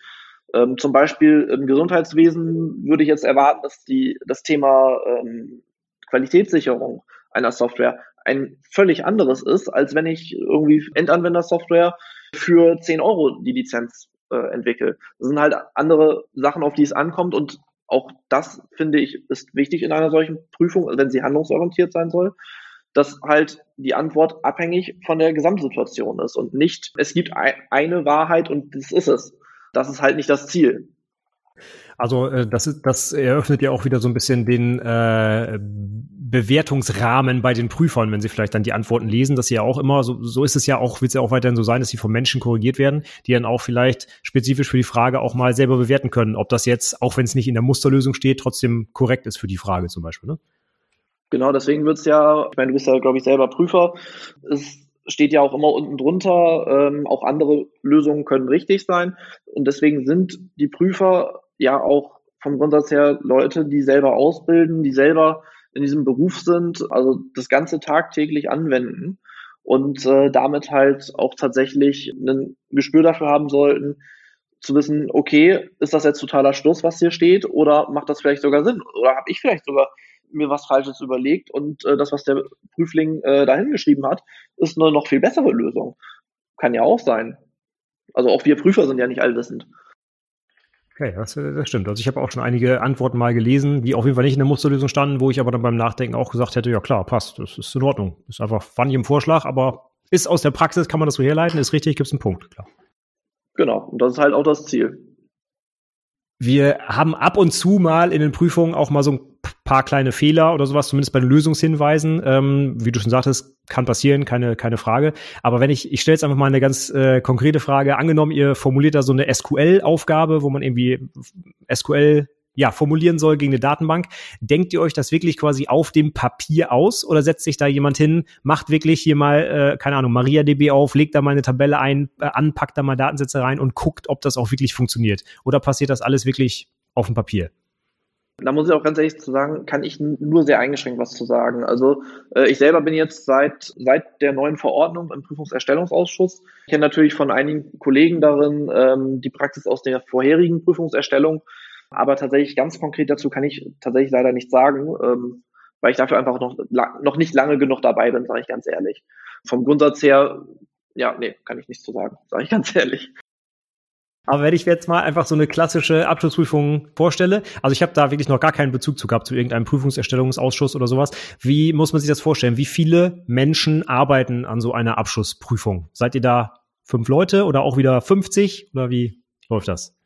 Ähm, zum Beispiel im Gesundheitswesen würde ich jetzt erwarten, dass die, das Thema ähm, Qualitätssicherung einer Software ein völlig anderes ist, als wenn ich irgendwie Endanwendersoftware für 10 Euro die Lizenz äh, entwickle. Das sind halt andere Sachen, auf die es ankommt und auch das, finde ich, ist wichtig in einer solchen Prüfung, wenn sie handlungsorientiert sein soll dass halt die Antwort abhängig von der Gesamtsituation ist und nicht, es gibt eine Wahrheit und das ist es. Das ist halt nicht das Ziel. Also äh, das, ist, das eröffnet ja auch wieder so ein bisschen den äh, Bewertungsrahmen bei den Prüfern, wenn sie vielleicht dann die Antworten lesen, dass sie ja auch immer, so, so ist es ja auch, wird es ja auch weiterhin so sein, dass sie von Menschen korrigiert werden, die dann auch vielleicht spezifisch für die Frage auch mal selber bewerten können, ob das jetzt, auch wenn es nicht in der Musterlösung steht, trotzdem korrekt ist für die Frage zum Beispiel. Ne? Genau, deswegen wird's ja, ich meine, du bist ja, glaube ich, selber Prüfer. Es steht ja auch immer unten drunter, ähm, auch andere Lösungen können richtig sein. Und deswegen sind die Prüfer ja auch vom Grundsatz her Leute, die selber ausbilden, die selber in diesem Beruf sind, also das Ganze tagtäglich anwenden und äh, damit halt auch tatsächlich ein Gespür dafür haben sollten, zu wissen, okay, ist das jetzt totaler Schluss, was hier steht, oder macht das vielleicht sogar Sinn? Oder habe ich vielleicht sogar mir was Falsches überlegt und äh, das, was der Prüfling äh, da hingeschrieben hat, ist eine noch viel bessere Lösung. Kann ja auch sein. Also auch wir Prüfer sind ja nicht allwissend. Okay, das, das stimmt. Also ich habe auch schon einige Antworten mal gelesen, die auf jeden Fall nicht in der Musterlösung standen, wo ich aber dann beim Nachdenken auch gesagt hätte, ja klar, passt, das ist in Ordnung. Das ist einfach, fand ich im Vorschlag, aber ist aus der Praxis, kann man das so herleiten, ist richtig, gibt es einen Punkt, klar. Genau, und das ist halt auch das Ziel. Wir haben ab und zu mal in den Prüfungen auch mal so ein paar kleine Fehler oder sowas, zumindest bei den Lösungshinweisen. Ähm, wie du schon sagtest, kann passieren, keine, keine Frage. Aber wenn ich, ich stelle jetzt einfach mal eine ganz äh, konkrete Frage. Angenommen, ihr formuliert da so eine SQL-Aufgabe, wo man irgendwie SQL ja, formulieren soll gegen eine Datenbank. Denkt ihr euch das wirklich quasi auf dem Papier aus oder setzt sich da jemand hin, macht wirklich hier mal, äh, keine Ahnung, MariaDB auf, legt da mal eine Tabelle ein, äh, anpackt da mal Datensätze rein und guckt, ob das auch wirklich funktioniert? Oder passiert das alles wirklich auf dem Papier? Da muss ich auch ganz ehrlich zu sagen, kann ich nur sehr eingeschränkt was zu sagen. Also äh, ich selber bin jetzt seit seit der neuen Verordnung im Prüfungserstellungsausschuss. Ich kenne natürlich von einigen Kollegen darin ähm, die Praxis aus der vorherigen Prüfungserstellung, aber tatsächlich ganz konkret dazu kann ich tatsächlich leider nicht sagen, ähm, weil ich dafür einfach noch noch nicht lange genug dabei bin, sage ich ganz ehrlich. Vom Grundsatz her, ja, nee, kann ich nichts zu sagen, sage ich ganz ehrlich. Aber wenn ich jetzt mal einfach so eine klassische Abschlussprüfung vorstelle, also ich habe da wirklich noch gar keinen Bezug zu gehabt zu irgendeinem Prüfungserstellungsausschuss oder sowas. Wie muss man sich das vorstellen? Wie viele Menschen arbeiten an so einer Abschlussprüfung? Seid ihr da fünf Leute oder auch wieder 50 oder wie läuft das?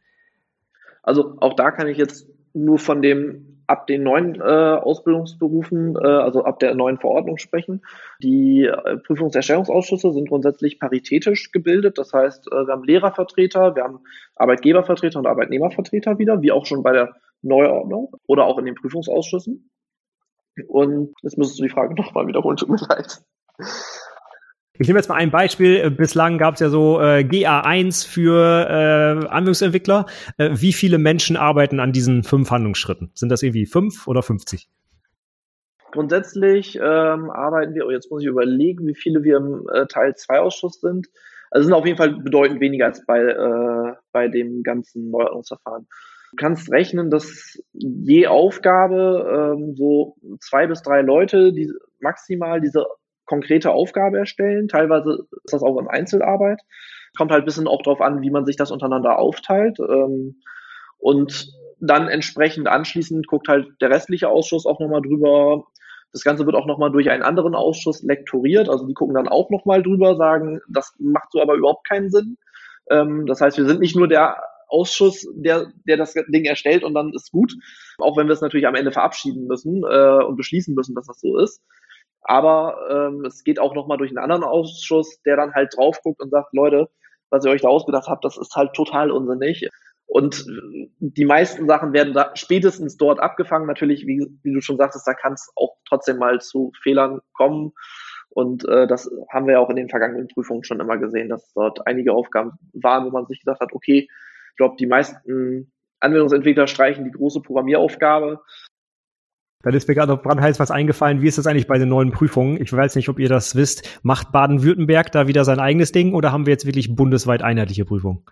Also auch da kann ich jetzt nur von dem ab den neuen äh, Ausbildungsberufen, äh, also ab der neuen Verordnung sprechen. Die äh, Prüfungserstellungsausschüsse sind grundsätzlich paritätisch gebildet. Das heißt, äh, wir haben Lehrervertreter, wir haben Arbeitgebervertreter und Arbeitnehmervertreter wieder, wie auch schon bei der Neuordnung oder auch in den Prüfungsausschüssen. Und jetzt müsstest du die Frage nochmal wiederholen, tut mir leid. Ich nehme jetzt mal ein Beispiel. Äh, bislang gab es ja so äh, GA1 für äh, Anwendungsentwickler. Äh, wie viele Menschen arbeiten an diesen fünf Handlungsschritten? Sind das irgendwie fünf oder 50? Grundsätzlich ähm, arbeiten wir, oh, jetzt muss ich überlegen, wie viele wir im äh, Teil 2 Ausschuss sind. Also sind auf jeden Fall bedeutend weniger als bei, äh, bei dem ganzen Neuordnungsverfahren. Du kannst rechnen, dass je Aufgabe ähm, so zwei bis drei Leute die maximal diese konkrete Aufgabe erstellen. Teilweise ist das auch in Einzelarbeit. Kommt halt ein bisschen auch darauf an, wie man sich das untereinander aufteilt. Ähm, und dann entsprechend anschließend guckt halt der restliche Ausschuss auch nochmal drüber. Das Ganze wird auch nochmal durch einen anderen Ausschuss lektoriert. Also die gucken dann auch nochmal drüber, sagen, das macht so aber überhaupt keinen Sinn. Ähm, das heißt, wir sind nicht nur der Ausschuss, der, der das Ding erstellt und dann ist gut, auch wenn wir es natürlich am Ende verabschieden müssen äh, und beschließen müssen, dass das so ist. Aber ähm, es geht auch nochmal durch einen anderen Ausschuss, der dann halt drauf guckt und sagt, Leute, was ihr euch da ausgedacht habt, das ist halt total unsinnig. Und die meisten Sachen werden da spätestens dort abgefangen. Natürlich, wie, wie du schon sagtest, da kann es auch trotzdem mal zu Fehlern kommen. Und äh, das haben wir ja auch in den vergangenen Prüfungen schon immer gesehen, dass dort einige Aufgaben waren, wo man sich gedacht hat, okay, ich glaube, die meisten Anwendungsentwickler streichen die große Programmieraufgabe dann ist mir gerade noch brandheiß was eingefallen. Wie ist das eigentlich bei den neuen Prüfungen? Ich weiß nicht, ob ihr das wisst. Macht Baden-Württemberg da wieder sein eigenes Ding oder haben wir jetzt wirklich bundesweit einheitliche Prüfungen?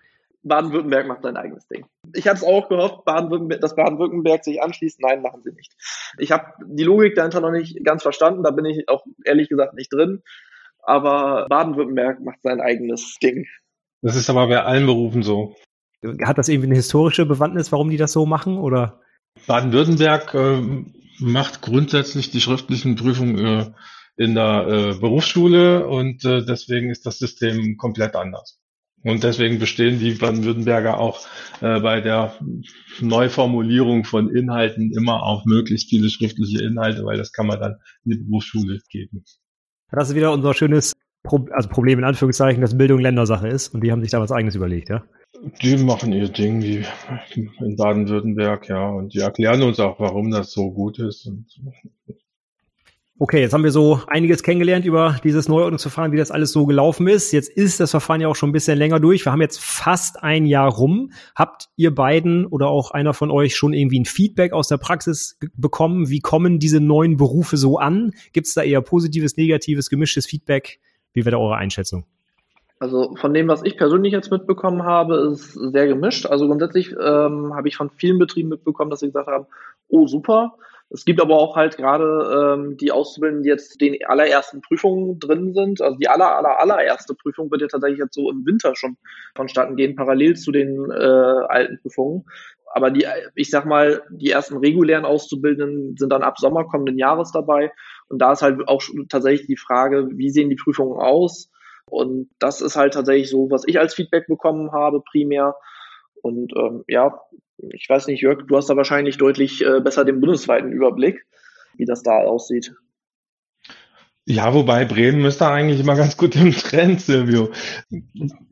Baden-Württemberg macht sein eigenes Ding. Ich habe es auch gehofft, Baden dass Baden-Württemberg sich anschließt. Nein, machen sie nicht. Ich habe die Logik dahinter noch nicht ganz verstanden. Da bin ich auch ehrlich gesagt nicht drin. Aber Baden-Württemberg macht sein eigenes Ding. Das ist aber bei allen Berufen so. Hat das irgendwie eine historische Bewandtnis, warum die das so machen? Oder? Baden-Württemberg äh, macht grundsätzlich die schriftlichen Prüfungen äh, in der äh, Berufsschule und äh, deswegen ist das System komplett anders. Und deswegen bestehen die Baden-Württemberger auch äh, bei der Neuformulierung von Inhalten immer auf möglichst viele schriftliche Inhalte, weil das kann man dann in die Berufsschule geben. Das ist wieder unser schönes Pro also Problem in Anführungszeichen, dass Bildung Ländersache ist und die haben sich da was eigenes überlegt, ja? Die machen ihr Ding, die in Baden-Württemberg, ja, und die erklären uns auch, warum das so gut ist. Okay, jetzt haben wir so einiges kennengelernt über dieses Neuordnungsverfahren, wie das alles so gelaufen ist. Jetzt ist das Verfahren ja auch schon ein bisschen länger durch. Wir haben jetzt fast ein Jahr rum. Habt ihr beiden oder auch einer von euch schon irgendwie ein Feedback aus der Praxis bekommen? Wie kommen diese neuen Berufe so an? Gibt es da eher positives, negatives, gemischtes Feedback? Wie wäre da eure Einschätzung? Also von dem, was ich persönlich jetzt mitbekommen habe, ist sehr gemischt. Also grundsätzlich ähm, habe ich von vielen Betrieben mitbekommen, dass sie gesagt haben, oh super. Es gibt aber auch halt gerade ähm, die Auszubildenden, die jetzt den allerersten Prüfungen drin sind. Also die aller, aller, allererste Prüfung wird ja tatsächlich jetzt so im Winter schon vonstatten gehen, parallel zu den äh, alten Prüfungen. Aber die, ich sag mal, die ersten regulären Auszubildenden sind dann ab Sommer kommenden Jahres dabei. Und da ist halt auch tatsächlich die Frage, wie sehen die Prüfungen aus? Und das ist halt tatsächlich so, was ich als Feedback bekommen habe, primär. Und ähm, ja, ich weiß nicht, Jörg, du hast da wahrscheinlich deutlich äh, besser den bundesweiten Überblick, wie das da aussieht. Ja, wobei Bremen müsste eigentlich immer ganz gut im Trend, Silvio.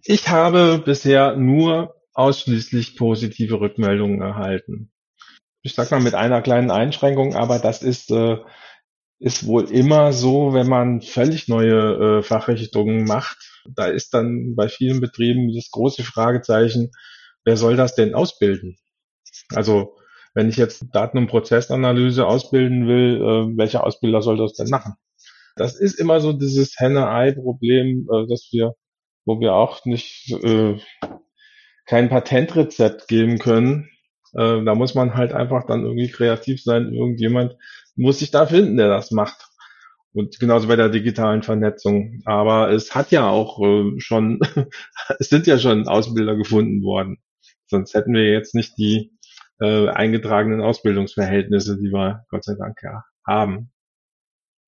Ich habe bisher nur ausschließlich positive Rückmeldungen erhalten. ich sag mal mit einer kleinen Einschränkung, aber das ist, äh, ist wohl immer so, wenn man völlig neue äh, Fachrichtungen macht. Da ist dann bei vielen Betrieben das große Fragezeichen, wer soll das denn ausbilden? Also wenn ich jetzt Daten- und Prozessanalyse ausbilden will, äh, welcher Ausbilder soll das denn machen? Das ist immer so dieses Henne-Ei-Problem, äh, dass wir, wo wir auch nicht äh, kein Patentrezept geben können. Äh, da muss man halt einfach dann irgendwie kreativ sein. Irgendjemand muss sich da finden, der das macht. Und genauso bei der digitalen Vernetzung. Aber es hat ja auch äh, schon, es sind ja schon Ausbilder gefunden worden. Sonst hätten wir jetzt nicht die äh, eingetragenen Ausbildungsverhältnisse, die wir Gott sei Dank ja haben.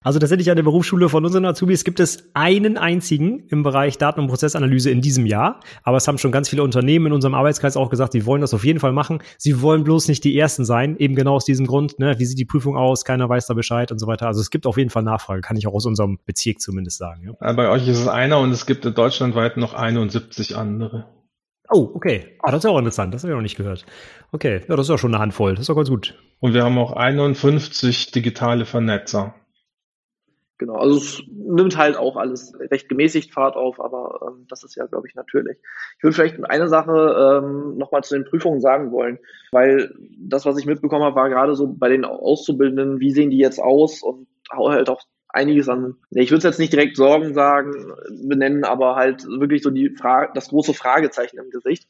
Also tatsächlich an der Berufsschule von unseren Azubis gibt es einen einzigen im Bereich Daten- und Prozessanalyse in diesem Jahr. Aber es haben schon ganz viele Unternehmen in unserem Arbeitskreis auch gesagt, sie wollen das auf jeden Fall machen. Sie wollen bloß nicht die Ersten sein, eben genau aus diesem Grund. Ne? Wie sieht die Prüfung aus? Keiner weiß da Bescheid und so weiter. Also es gibt auf jeden Fall Nachfrage, kann ich auch aus unserem Bezirk zumindest sagen. Ja. Bei euch ist es einer und es gibt deutschlandweit noch 71 andere. Oh, okay. Ah, das ist auch interessant. Das habe ich noch nicht gehört. Okay, ja, das ist auch schon eine Handvoll. Das ist auch ganz gut. Und wir haben auch 51 digitale Vernetzer. Genau, also es nimmt halt auch alles recht gemäßigt Fahrt auf, aber ähm, das ist ja, glaube ich, natürlich. Ich würde vielleicht eine Sache ähm, nochmal zu den Prüfungen sagen wollen, weil das, was ich mitbekommen habe, war gerade so bei den Auszubildenden, wie sehen die jetzt aus und halt auch einiges an, ich würde es jetzt nicht direkt Sorgen sagen, benennen, aber halt wirklich so die Frage, das große Fragezeichen im Gesicht.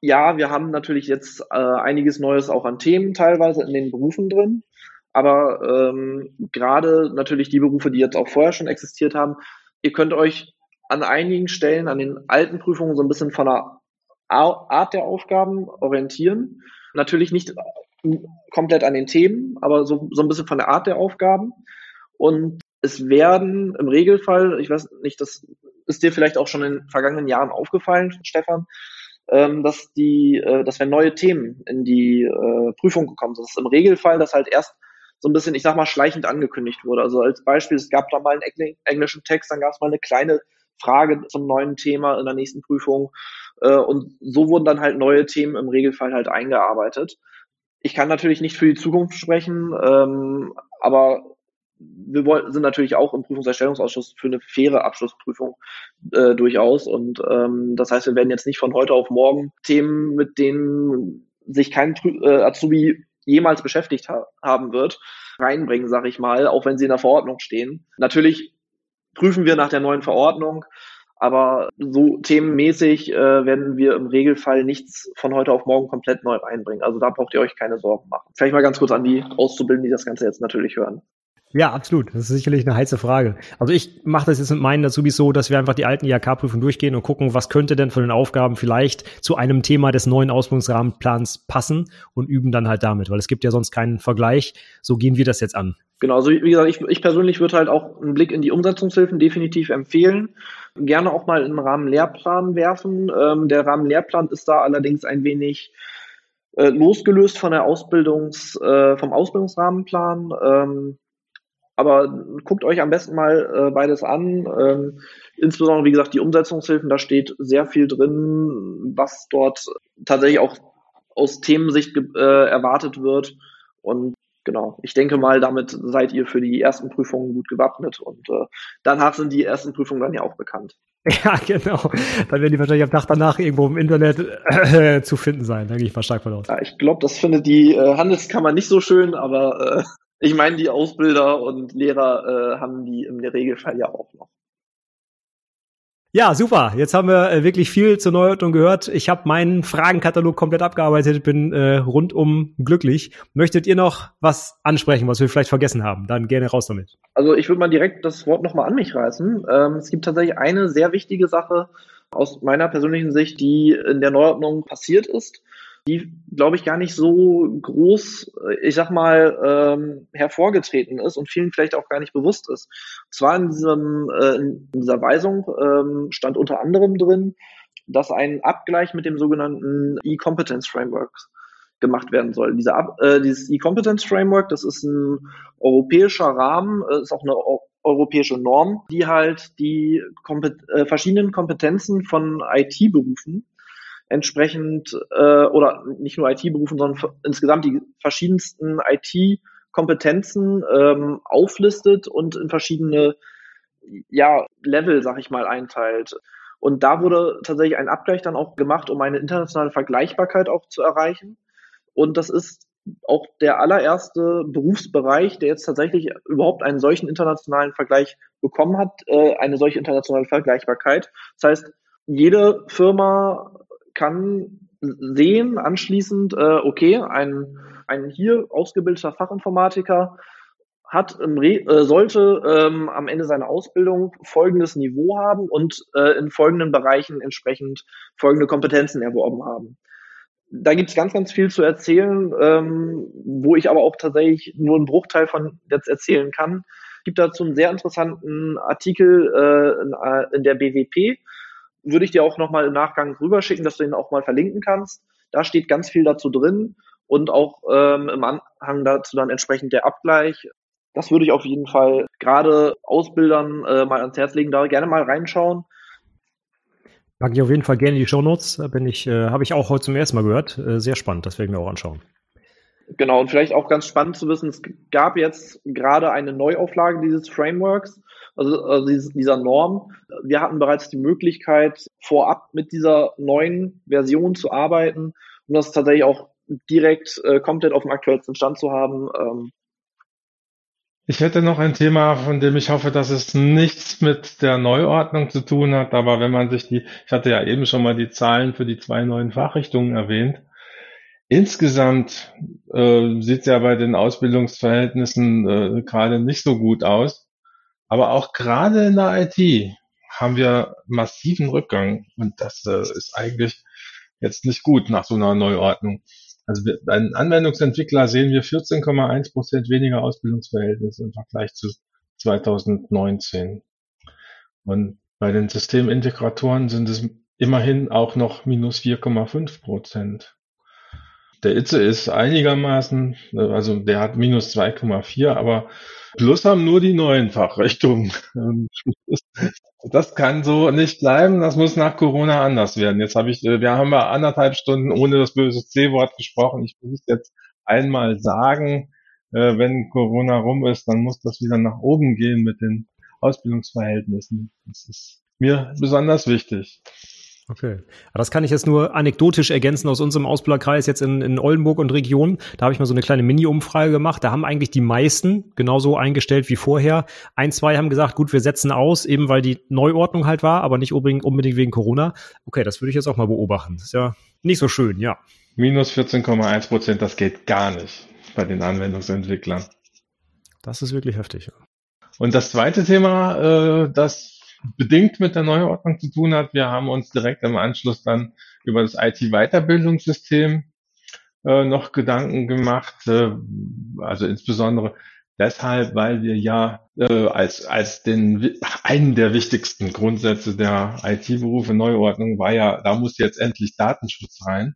Ja, wir haben natürlich jetzt äh, einiges Neues auch an Themen teilweise in den Berufen drin. Aber ähm, gerade natürlich die Berufe, die jetzt auch vorher schon existiert haben, ihr könnt euch an einigen Stellen, an den alten Prüfungen so ein bisschen von der Art der Aufgaben orientieren. Natürlich nicht komplett an den Themen, aber so, so ein bisschen von der Art der Aufgaben. Und es werden im Regelfall, ich weiß nicht, das ist dir vielleicht auch schon in den vergangenen Jahren aufgefallen, Stefan, ähm, dass die, äh, dass wenn neue Themen in die äh, Prüfung gekommen sind, ist im Regelfall, dass halt erst so ein bisschen, ich sag mal, schleichend angekündigt wurde. Also als Beispiel, es gab da mal einen englischen Text, dann gab es mal eine kleine Frage zum neuen Thema in der nächsten Prüfung. Äh, und so wurden dann halt neue Themen im Regelfall halt eingearbeitet. Ich kann natürlich nicht für die Zukunft sprechen, ähm, aber wir wollen, sind natürlich auch im Prüfungserstellungsausschuss für eine faire Abschlussprüfung äh, durchaus. Und ähm, das heißt, wir werden jetzt nicht von heute auf morgen Themen, mit denen sich kein äh, Azubi jemals beschäftigt ha haben wird, reinbringen, sag ich mal, auch wenn sie in der Verordnung stehen. Natürlich prüfen wir nach der neuen Verordnung, aber so themenmäßig äh, werden wir im Regelfall nichts von heute auf morgen komplett neu reinbringen. Also da braucht ihr euch keine Sorgen machen. Vielleicht mal ganz kurz an die Auszubildenden, die das Ganze jetzt natürlich hören. Ja, absolut. Das ist sicherlich eine heiße Frage. Also ich mache das jetzt mit meinen Azubis so, dass wir einfach die alten IHK-Prüfungen durchgehen und gucken, was könnte denn von den Aufgaben vielleicht zu einem Thema des neuen Ausbildungsrahmenplans passen und üben dann halt damit, weil es gibt ja sonst keinen Vergleich. So gehen wir das jetzt an. Genau, also wie gesagt, ich, ich persönlich würde halt auch einen Blick in die Umsetzungshilfen definitiv empfehlen. Gerne auch mal im Rahmen Lehrplan werfen. Ähm, der Rahmen Lehrplan ist da allerdings ein wenig äh, losgelöst von der Ausbildungs, äh, vom Ausbildungsrahmenplan. Ähm, aber guckt euch am besten mal äh, beides an. Ähm, insbesondere, wie gesagt, die Umsetzungshilfen, da steht sehr viel drin, was dort tatsächlich auch aus Themensicht äh, erwartet wird. Und genau, ich denke mal, damit seid ihr für die ersten Prüfungen gut gewappnet. Und äh, danach sind die ersten Prüfungen dann ja auch bekannt. Ja, genau. Dann werden die wahrscheinlich am Tag danach irgendwo im Internet äh, zu finden sein. Da gehe ich mal stark von aus. Ja, ich glaube, das findet die äh, Handelskammer nicht so schön, aber äh, ich meine, die Ausbilder und Lehrer äh, haben die im Regelfall ja auch noch. Ja, super. Jetzt haben wir äh, wirklich viel zur Neuordnung gehört. Ich habe meinen Fragenkatalog komplett abgearbeitet, bin äh, rundum glücklich. Möchtet ihr noch was ansprechen, was wir vielleicht vergessen haben? Dann gerne raus damit. Also ich würde mal direkt das Wort nochmal an mich reißen. Ähm, es gibt tatsächlich eine sehr wichtige Sache aus meiner persönlichen Sicht, die in der Neuordnung passiert ist die, glaube ich, gar nicht so groß, ich sag mal, ähm, hervorgetreten ist und vielen vielleicht auch gar nicht bewusst ist. Und zwar in, diesem, äh, in dieser Weisung ähm, stand unter anderem drin, dass ein Abgleich mit dem sogenannten E-Competence Framework gemacht werden soll. Diese äh, dieses E-Competence Framework, das ist ein europäischer Rahmen, äh, ist auch eine europäische Norm, die halt die Kompet äh, verschiedenen Kompetenzen von IT-Berufen entsprechend äh, oder nicht nur IT-Berufen, sondern insgesamt die verschiedensten IT-Kompetenzen ähm, auflistet und in verschiedene ja, Level, sag ich mal, einteilt. Und da wurde tatsächlich ein Abgleich dann auch gemacht, um eine internationale Vergleichbarkeit auch zu erreichen. Und das ist auch der allererste Berufsbereich, der jetzt tatsächlich überhaupt einen solchen internationalen Vergleich bekommen hat, äh, eine solche internationale Vergleichbarkeit. Das heißt, jede Firma kann sehen anschließend, äh, okay, ein, ein hier ausgebildeter Fachinformatiker hat äh, sollte ähm, am Ende seiner Ausbildung folgendes Niveau haben und äh, in folgenden Bereichen entsprechend folgende Kompetenzen erworben haben. Da gibt's ganz, ganz viel zu erzählen, ähm, wo ich aber auch tatsächlich nur einen Bruchteil von jetzt erzählen kann. Es gibt dazu einen sehr interessanten Artikel äh, in, äh, in der BWP, würde ich dir auch nochmal im Nachgang rüberschicken, dass du ihn auch mal verlinken kannst. Da steht ganz viel dazu drin und auch ähm, im Anhang dazu dann entsprechend der Abgleich. Das würde ich auf jeden Fall gerade Ausbildern äh, mal ans Herz legen, da gerne mal reinschauen. Packe ich auf jeden Fall gerne in die Show Notes. Bin ich, äh, habe ich auch heute zum ersten Mal gehört. Äh, sehr spannend, das werde ich mir auch anschauen. Genau, und vielleicht auch ganz spannend zu wissen, es gab jetzt gerade eine Neuauflage dieses Frameworks also, also dieser Norm. Wir hatten bereits die Möglichkeit, vorab mit dieser neuen Version zu arbeiten, um das tatsächlich auch direkt äh, komplett auf dem aktuellsten Stand zu haben. Ähm, ich hätte noch ein Thema, von dem ich hoffe, dass es nichts mit der Neuordnung zu tun hat, aber wenn man sich die, ich hatte ja eben schon mal die Zahlen für die zwei neuen Fachrichtungen erwähnt. Insgesamt äh, sieht es ja bei den Ausbildungsverhältnissen äh, gerade nicht so gut aus. Aber auch gerade in der IT haben wir massiven Rückgang und das äh, ist eigentlich jetzt nicht gut nach so einer Neuordnung. Also wir, bei den Anwendungsentwickler sehen wir 14,1 Prozent weniger Ausbildungsverhältnisse im Vergleich zu 2019. Und bei den Systemintegratoren sind es immerhin auch noch minus 4,5 Prozent. Der Itze ist einigermaßen, also der hat minus 2,4, aber plus haben nur die neuen Fachrichtungen. Das kann so nicht bleiben, das muss nach Corona anders werden. Jetzt habe ich, wir haben ja anderthalb Stunden ohne das böse C-Wort gesprochen. Ich muss jetzt einmal sagen, äh, wenn Corona rum ist, dann muss das wieder nach oben gehen mit den Ausbildungsverhältnissen. Das ist mir besonders wichtig. Okay. Das kann ich jetzt nur anekdotisch ergänzen aus unserem Ausbilderkreis jetzt in, in Oldenburg und Region. Da habe ich mal so eine kleine Mini-Umfrage gemacht. Da haben eigentlich die meisten genauso eingestellt wie vorher. Ein, zwei haben gesagt, gut, wir setzen aus, eben weil die Neuordnung halt war, aber nicht unbedingt, unbedingt wegen Corona. Okay, das würde ich jetzt auch mal beobachten. Das ist ja nicht so schön, ja. Minus 14,1 Prozent, das geht gar nicht bei den Anwendungsentwicklern. Das ist wirklich heftig. Und das zweite Thema, äh, das bedingt mit der Neuordnung zu tun hat. Wir haben uns direkt im Anschluss dann über das IT-Weiterbildungssystem äh, noch Gedanken gemacht, äh, also insbesondere deshalb, weil wir ja äh, als, als den, einen der wichtigsten Grundsätze der IT-Berufe Neuordnung war ja, da muss jetzt endlich Datenschutz rein.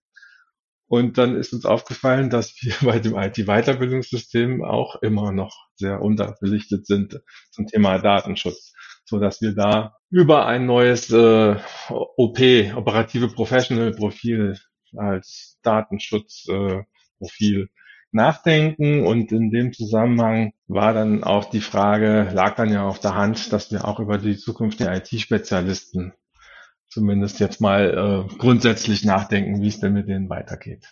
Und dann ist uns aufgefallen, dass wir bei dem IT-Weiterbildungssystem auch immer noch sehr unterbelichtet sind zum Thema Datenschutz so dass wir da über ein neues äh, OP, operative Professional Profil als Datenschutzprofil äh, nachdenken. Und in dem Zusammenhang war dann auch die Frage, lag dann ja auf der Hand, dass wir auch über die Zukunft der IT-Spezialisten zumindest jetzt mal äh, grundsätzlich nachdenken, wie es denn mit denen weitergeht.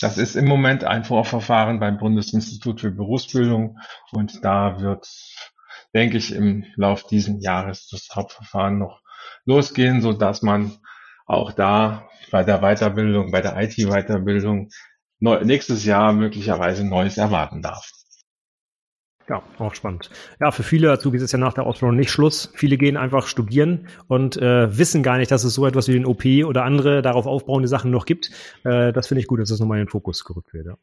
Das ist im Moment ein Vorverfahren beim Bundesinstitut für Berufsbildung und da wird denke ich, im Lauf diesen Jahres das Hauptverfahren noch losgehen, so dass man auch da bei der Weiterbildung, bei der IT-Weiterbildung nächstes Jahr möglicherweise Neues erwarten darf. Ja, auch spannend. Ja, für viele Azubis ist ja nach der Ausbildung nicht Schluss. Viele gehen einfach studieren und äh, wissen gar nicht, dass es so etwas wie den OP oder andere darauf aufbauende Sachen noch gibt. Äh, das finde ich gut, dass das nochmal in den Fokus gerückt wird. Ja.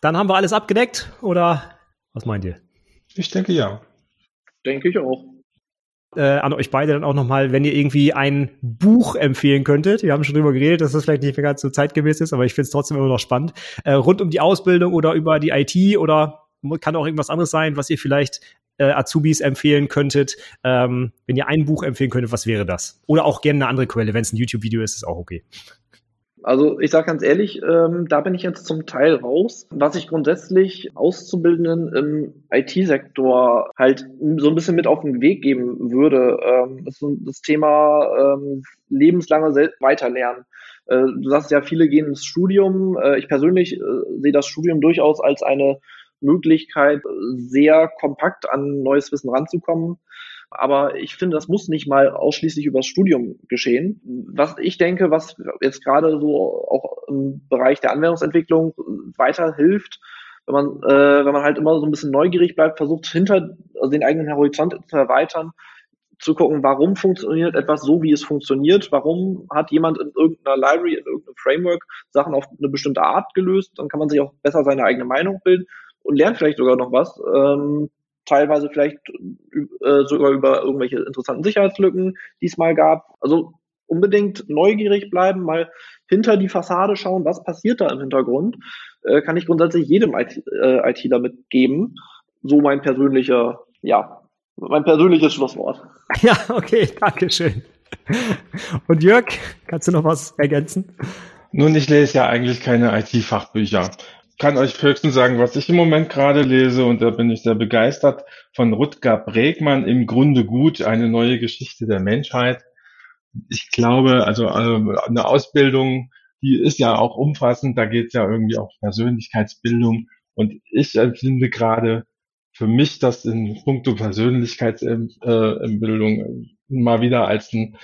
Dann haben wir alles abgedeckt oder was meint ihr? Ich denke ja. Denke ich auch. Äh, an euch beide dann auch nochmal, wenn ihr irgendwie ein Buch empfehlen könntet. Wir haben schon drüber geredet, dass das vielleicht nicht mehr ganz so zeitgemäß ist, aber ich finde es trotzdem immer noch spannend. Äh, rund um die Ausbildung oder über die IT oder kann auch irgendwas anderes sein, was ihr vielleicht äh, Azubis empfehlen könntet, ähm, wenn ihr ein Buch empfehlen könntet, was wäre das? Oder auch gerne eine andere Quelle, wenn es ein YouTube-Video ist, ist auch okay. Also ich sage ganz ehrlich, ähm, da bin ich jetzt zum Teil raus. Was ich grundsätzlich Auszubildenden im IT-Sektor halt so ein bisschen mit auf den Weg geben würde, ähm, ist das Thema ähm, lebenslange Weiterlernen. Äh, du sagst ja, viele gehen ins Studium. Äh, ich persönlich äh, sehe das Studium durchaus als eine Möglichkeit, sehr kompakt an neues Wissen ranzukommen. Aber ich finde, das muss nicht mal ausschließlich über das Studium geschehen. Was ich denke, was jetzt gerade so auch im Bereich der Anwendungsentwicklung weiterhilft, wenn man, äh, wenn man halt immer so ein bisschen neugierig bleibt, versucht hinter also den eigenen Horizont zu erweitern, zu gucken, warum funktioniert etwas so, wie es funktioniert, warum hat jemand in irgendeiner Library, in irgendeinem Framework Sachen auf eine bestimmte Art gelöst, dann kann man sich auch besser seine eigene Meinung bilden und lernt vielleicht sogar noch was. Ähm, teilweise vielleicht äh, sogar über irgendwelche interessanten Sicherheitslücken, die es mal gab. Also unbedingt neugierig bleiben, mal hinter die Fassade schauen, was passiert da im Hintergrund, äh, kann ich grundsätzlich jedem IT, äh, ITler mitgeben. So mein persönlicher, ja, mein persönliches Schlusswort. Ja, okay, danke schön. Und Jörg, kannst du noch was ergänzen? Nun, ich lese ja eigentlich keine IT-Fachbücher kann euch höchstens sagen, was ich im Moment gerade lese, und da bin ich sehr begeistert, von Rutger Bregmann, im Grunde gut, eine neue Geschichte der Menschheit. Ich glaube, also äh, eine Ausbildung, die ist ja auch umfassend, da geht es ja irgendwie auch Persönlichkeitsbildung. Und ich empfinde gerade für mich das in puncto Persönlichkeitsbildung äh, mal wieder als ein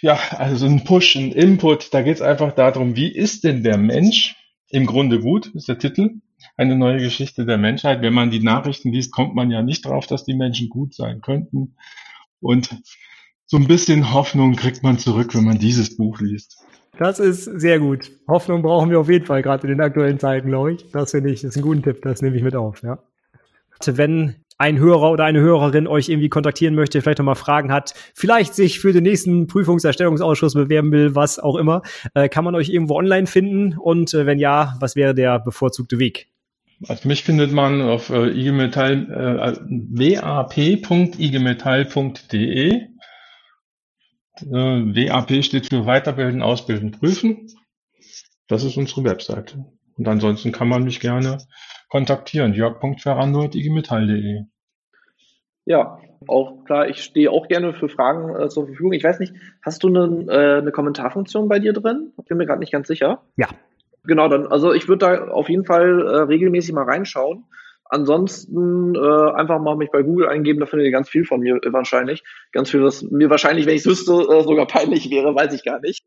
ja, also ein Push, ein Input. Da geht es einfach darum, wie ist denn der Mensch? Im Grunde gut ist der Titel. Eine neue Geschichte der Menschheit. Wenn man die Nachrichten liest, kommt man ja nicht drauf, dass die Menschen gut sein könnten. Und so ein bisschen Hoffnung kriegt man zurück, wenn man dieses Buch liest. Das ist sehr gut. Hoffnung brauchen wir auf jeden Fall, gerade in den aktuellen Zeiten, glaube ich. Das finde ich, das ist ein guter Tipp, das nehme ich mit auf, ja. Wenn ein Hörer oder eine Hörerin euch irgendwie kontaktieren möchte, vielleicht nochmal Fragen hat, vielleicht sich für den nächsten Prüfungserstellungsausschuss bewerben will, was auch immer, äh, kann man euch irgendwo online finden? Und äh, wenn ja, was wäre der bevorzugte Weg? Also mich findet man auf äh, igmetall, äh, wap.igmetall.de. Äh, WAP steht für Weiterbilden, Ausbilden, Prüfen. Das ist unsere Webseite. Und ansonsten kann man mich gerne kontaktieren. jörg.ferrando.igmetall.de. Ja, auch klar, ich stehe auch gerne für Fragen äh, zur Verfügung. Ich weiß nicht, hast du eine, äh, eine Kommentarfunktion bei dir drin? Ich bin mir gerade nicht ganz sicher. Ja. Genau, dann, also ich würde da auf jeden Fall äh, regelmäßig mal reinschauen. Ansonsten äh, einfach mal mich bei Google eingeben, da findet ihr ganz viel von mir äh, wahrscheinlich. Ganz viel, was mir wahrscheinlich, wenn ich es wüsste, äh, sogar peinlich wäre, weiß ich gar nicht.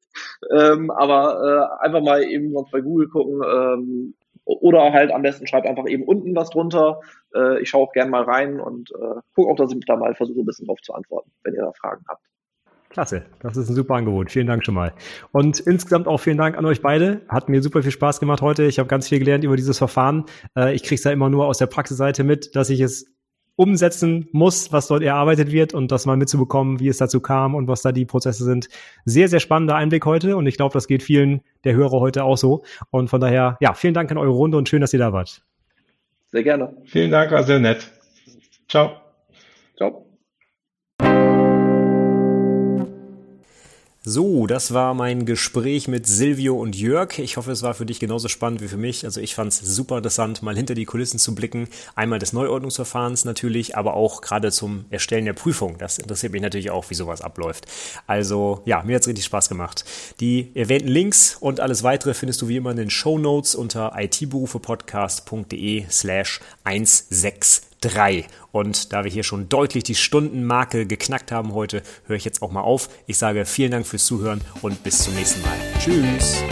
Ähm, aber äh, einfach mal eben sonst bei Google gucken. Ähm, oder halt am besten schreibt einfach eben unten was drunter. Äh, ich schaue auch gerne mal rein und äh, gucke auch, dass ich da mal versuche, ein bisschen drauf zu antworten, wenn ihr da Fragen habt. Klasse, das ist ein super Angebot. Vielen Dank schon mal. Und insgesamt auch vielen Dank an euch beide. Hat mir super viel Spaß gemacht heute. Ich habe ganz viel gelernt über dieses Verfahren. Äh, ich kriege es ja immer nur aus der Praxisseite mit, dass ich es umsetzen muss, was dort erarbeitet wird und das mal mitzubekommen, wie es dazu kam und was da die Prozesse sind. Sehr, sehr spannender Einblick heute und ich glaube, das geht vielen der Hörer heute auch so. Und von daher, ja, vielen Dank an eure Runde und schön, dass ihr da wart. Sehr gerne. Vielen Dank, war sehr nett. Ciao. Ciao. So, das war mein Gespräch mit Silvio und Jörg. Ich hoffe, es war für dich genauso spannend wie für mich. Also ich fand es super interessant, mal hinter die Kulissen zu blicken. Einmal des Neuordnungsverfahrens natürlich, aber auch gerade zum Erstellen der Prüfung. Das interessiert mich natürlich auch, wie sowas abläuft. Also ja, mir hat es richtig Spaß gemacht. Die erwähnten Links und alles weitere findest du wie immer in den Show Notes unter itberufepodcast.de slash 16. 3. Und da wir hier schon deutlich die Stundenmarke geknackt haben heute, höre ich jetzt auch mal auf. Ich sage vielen Dank fürs Zuhören und bis zum nächsten Mal. Tschüss.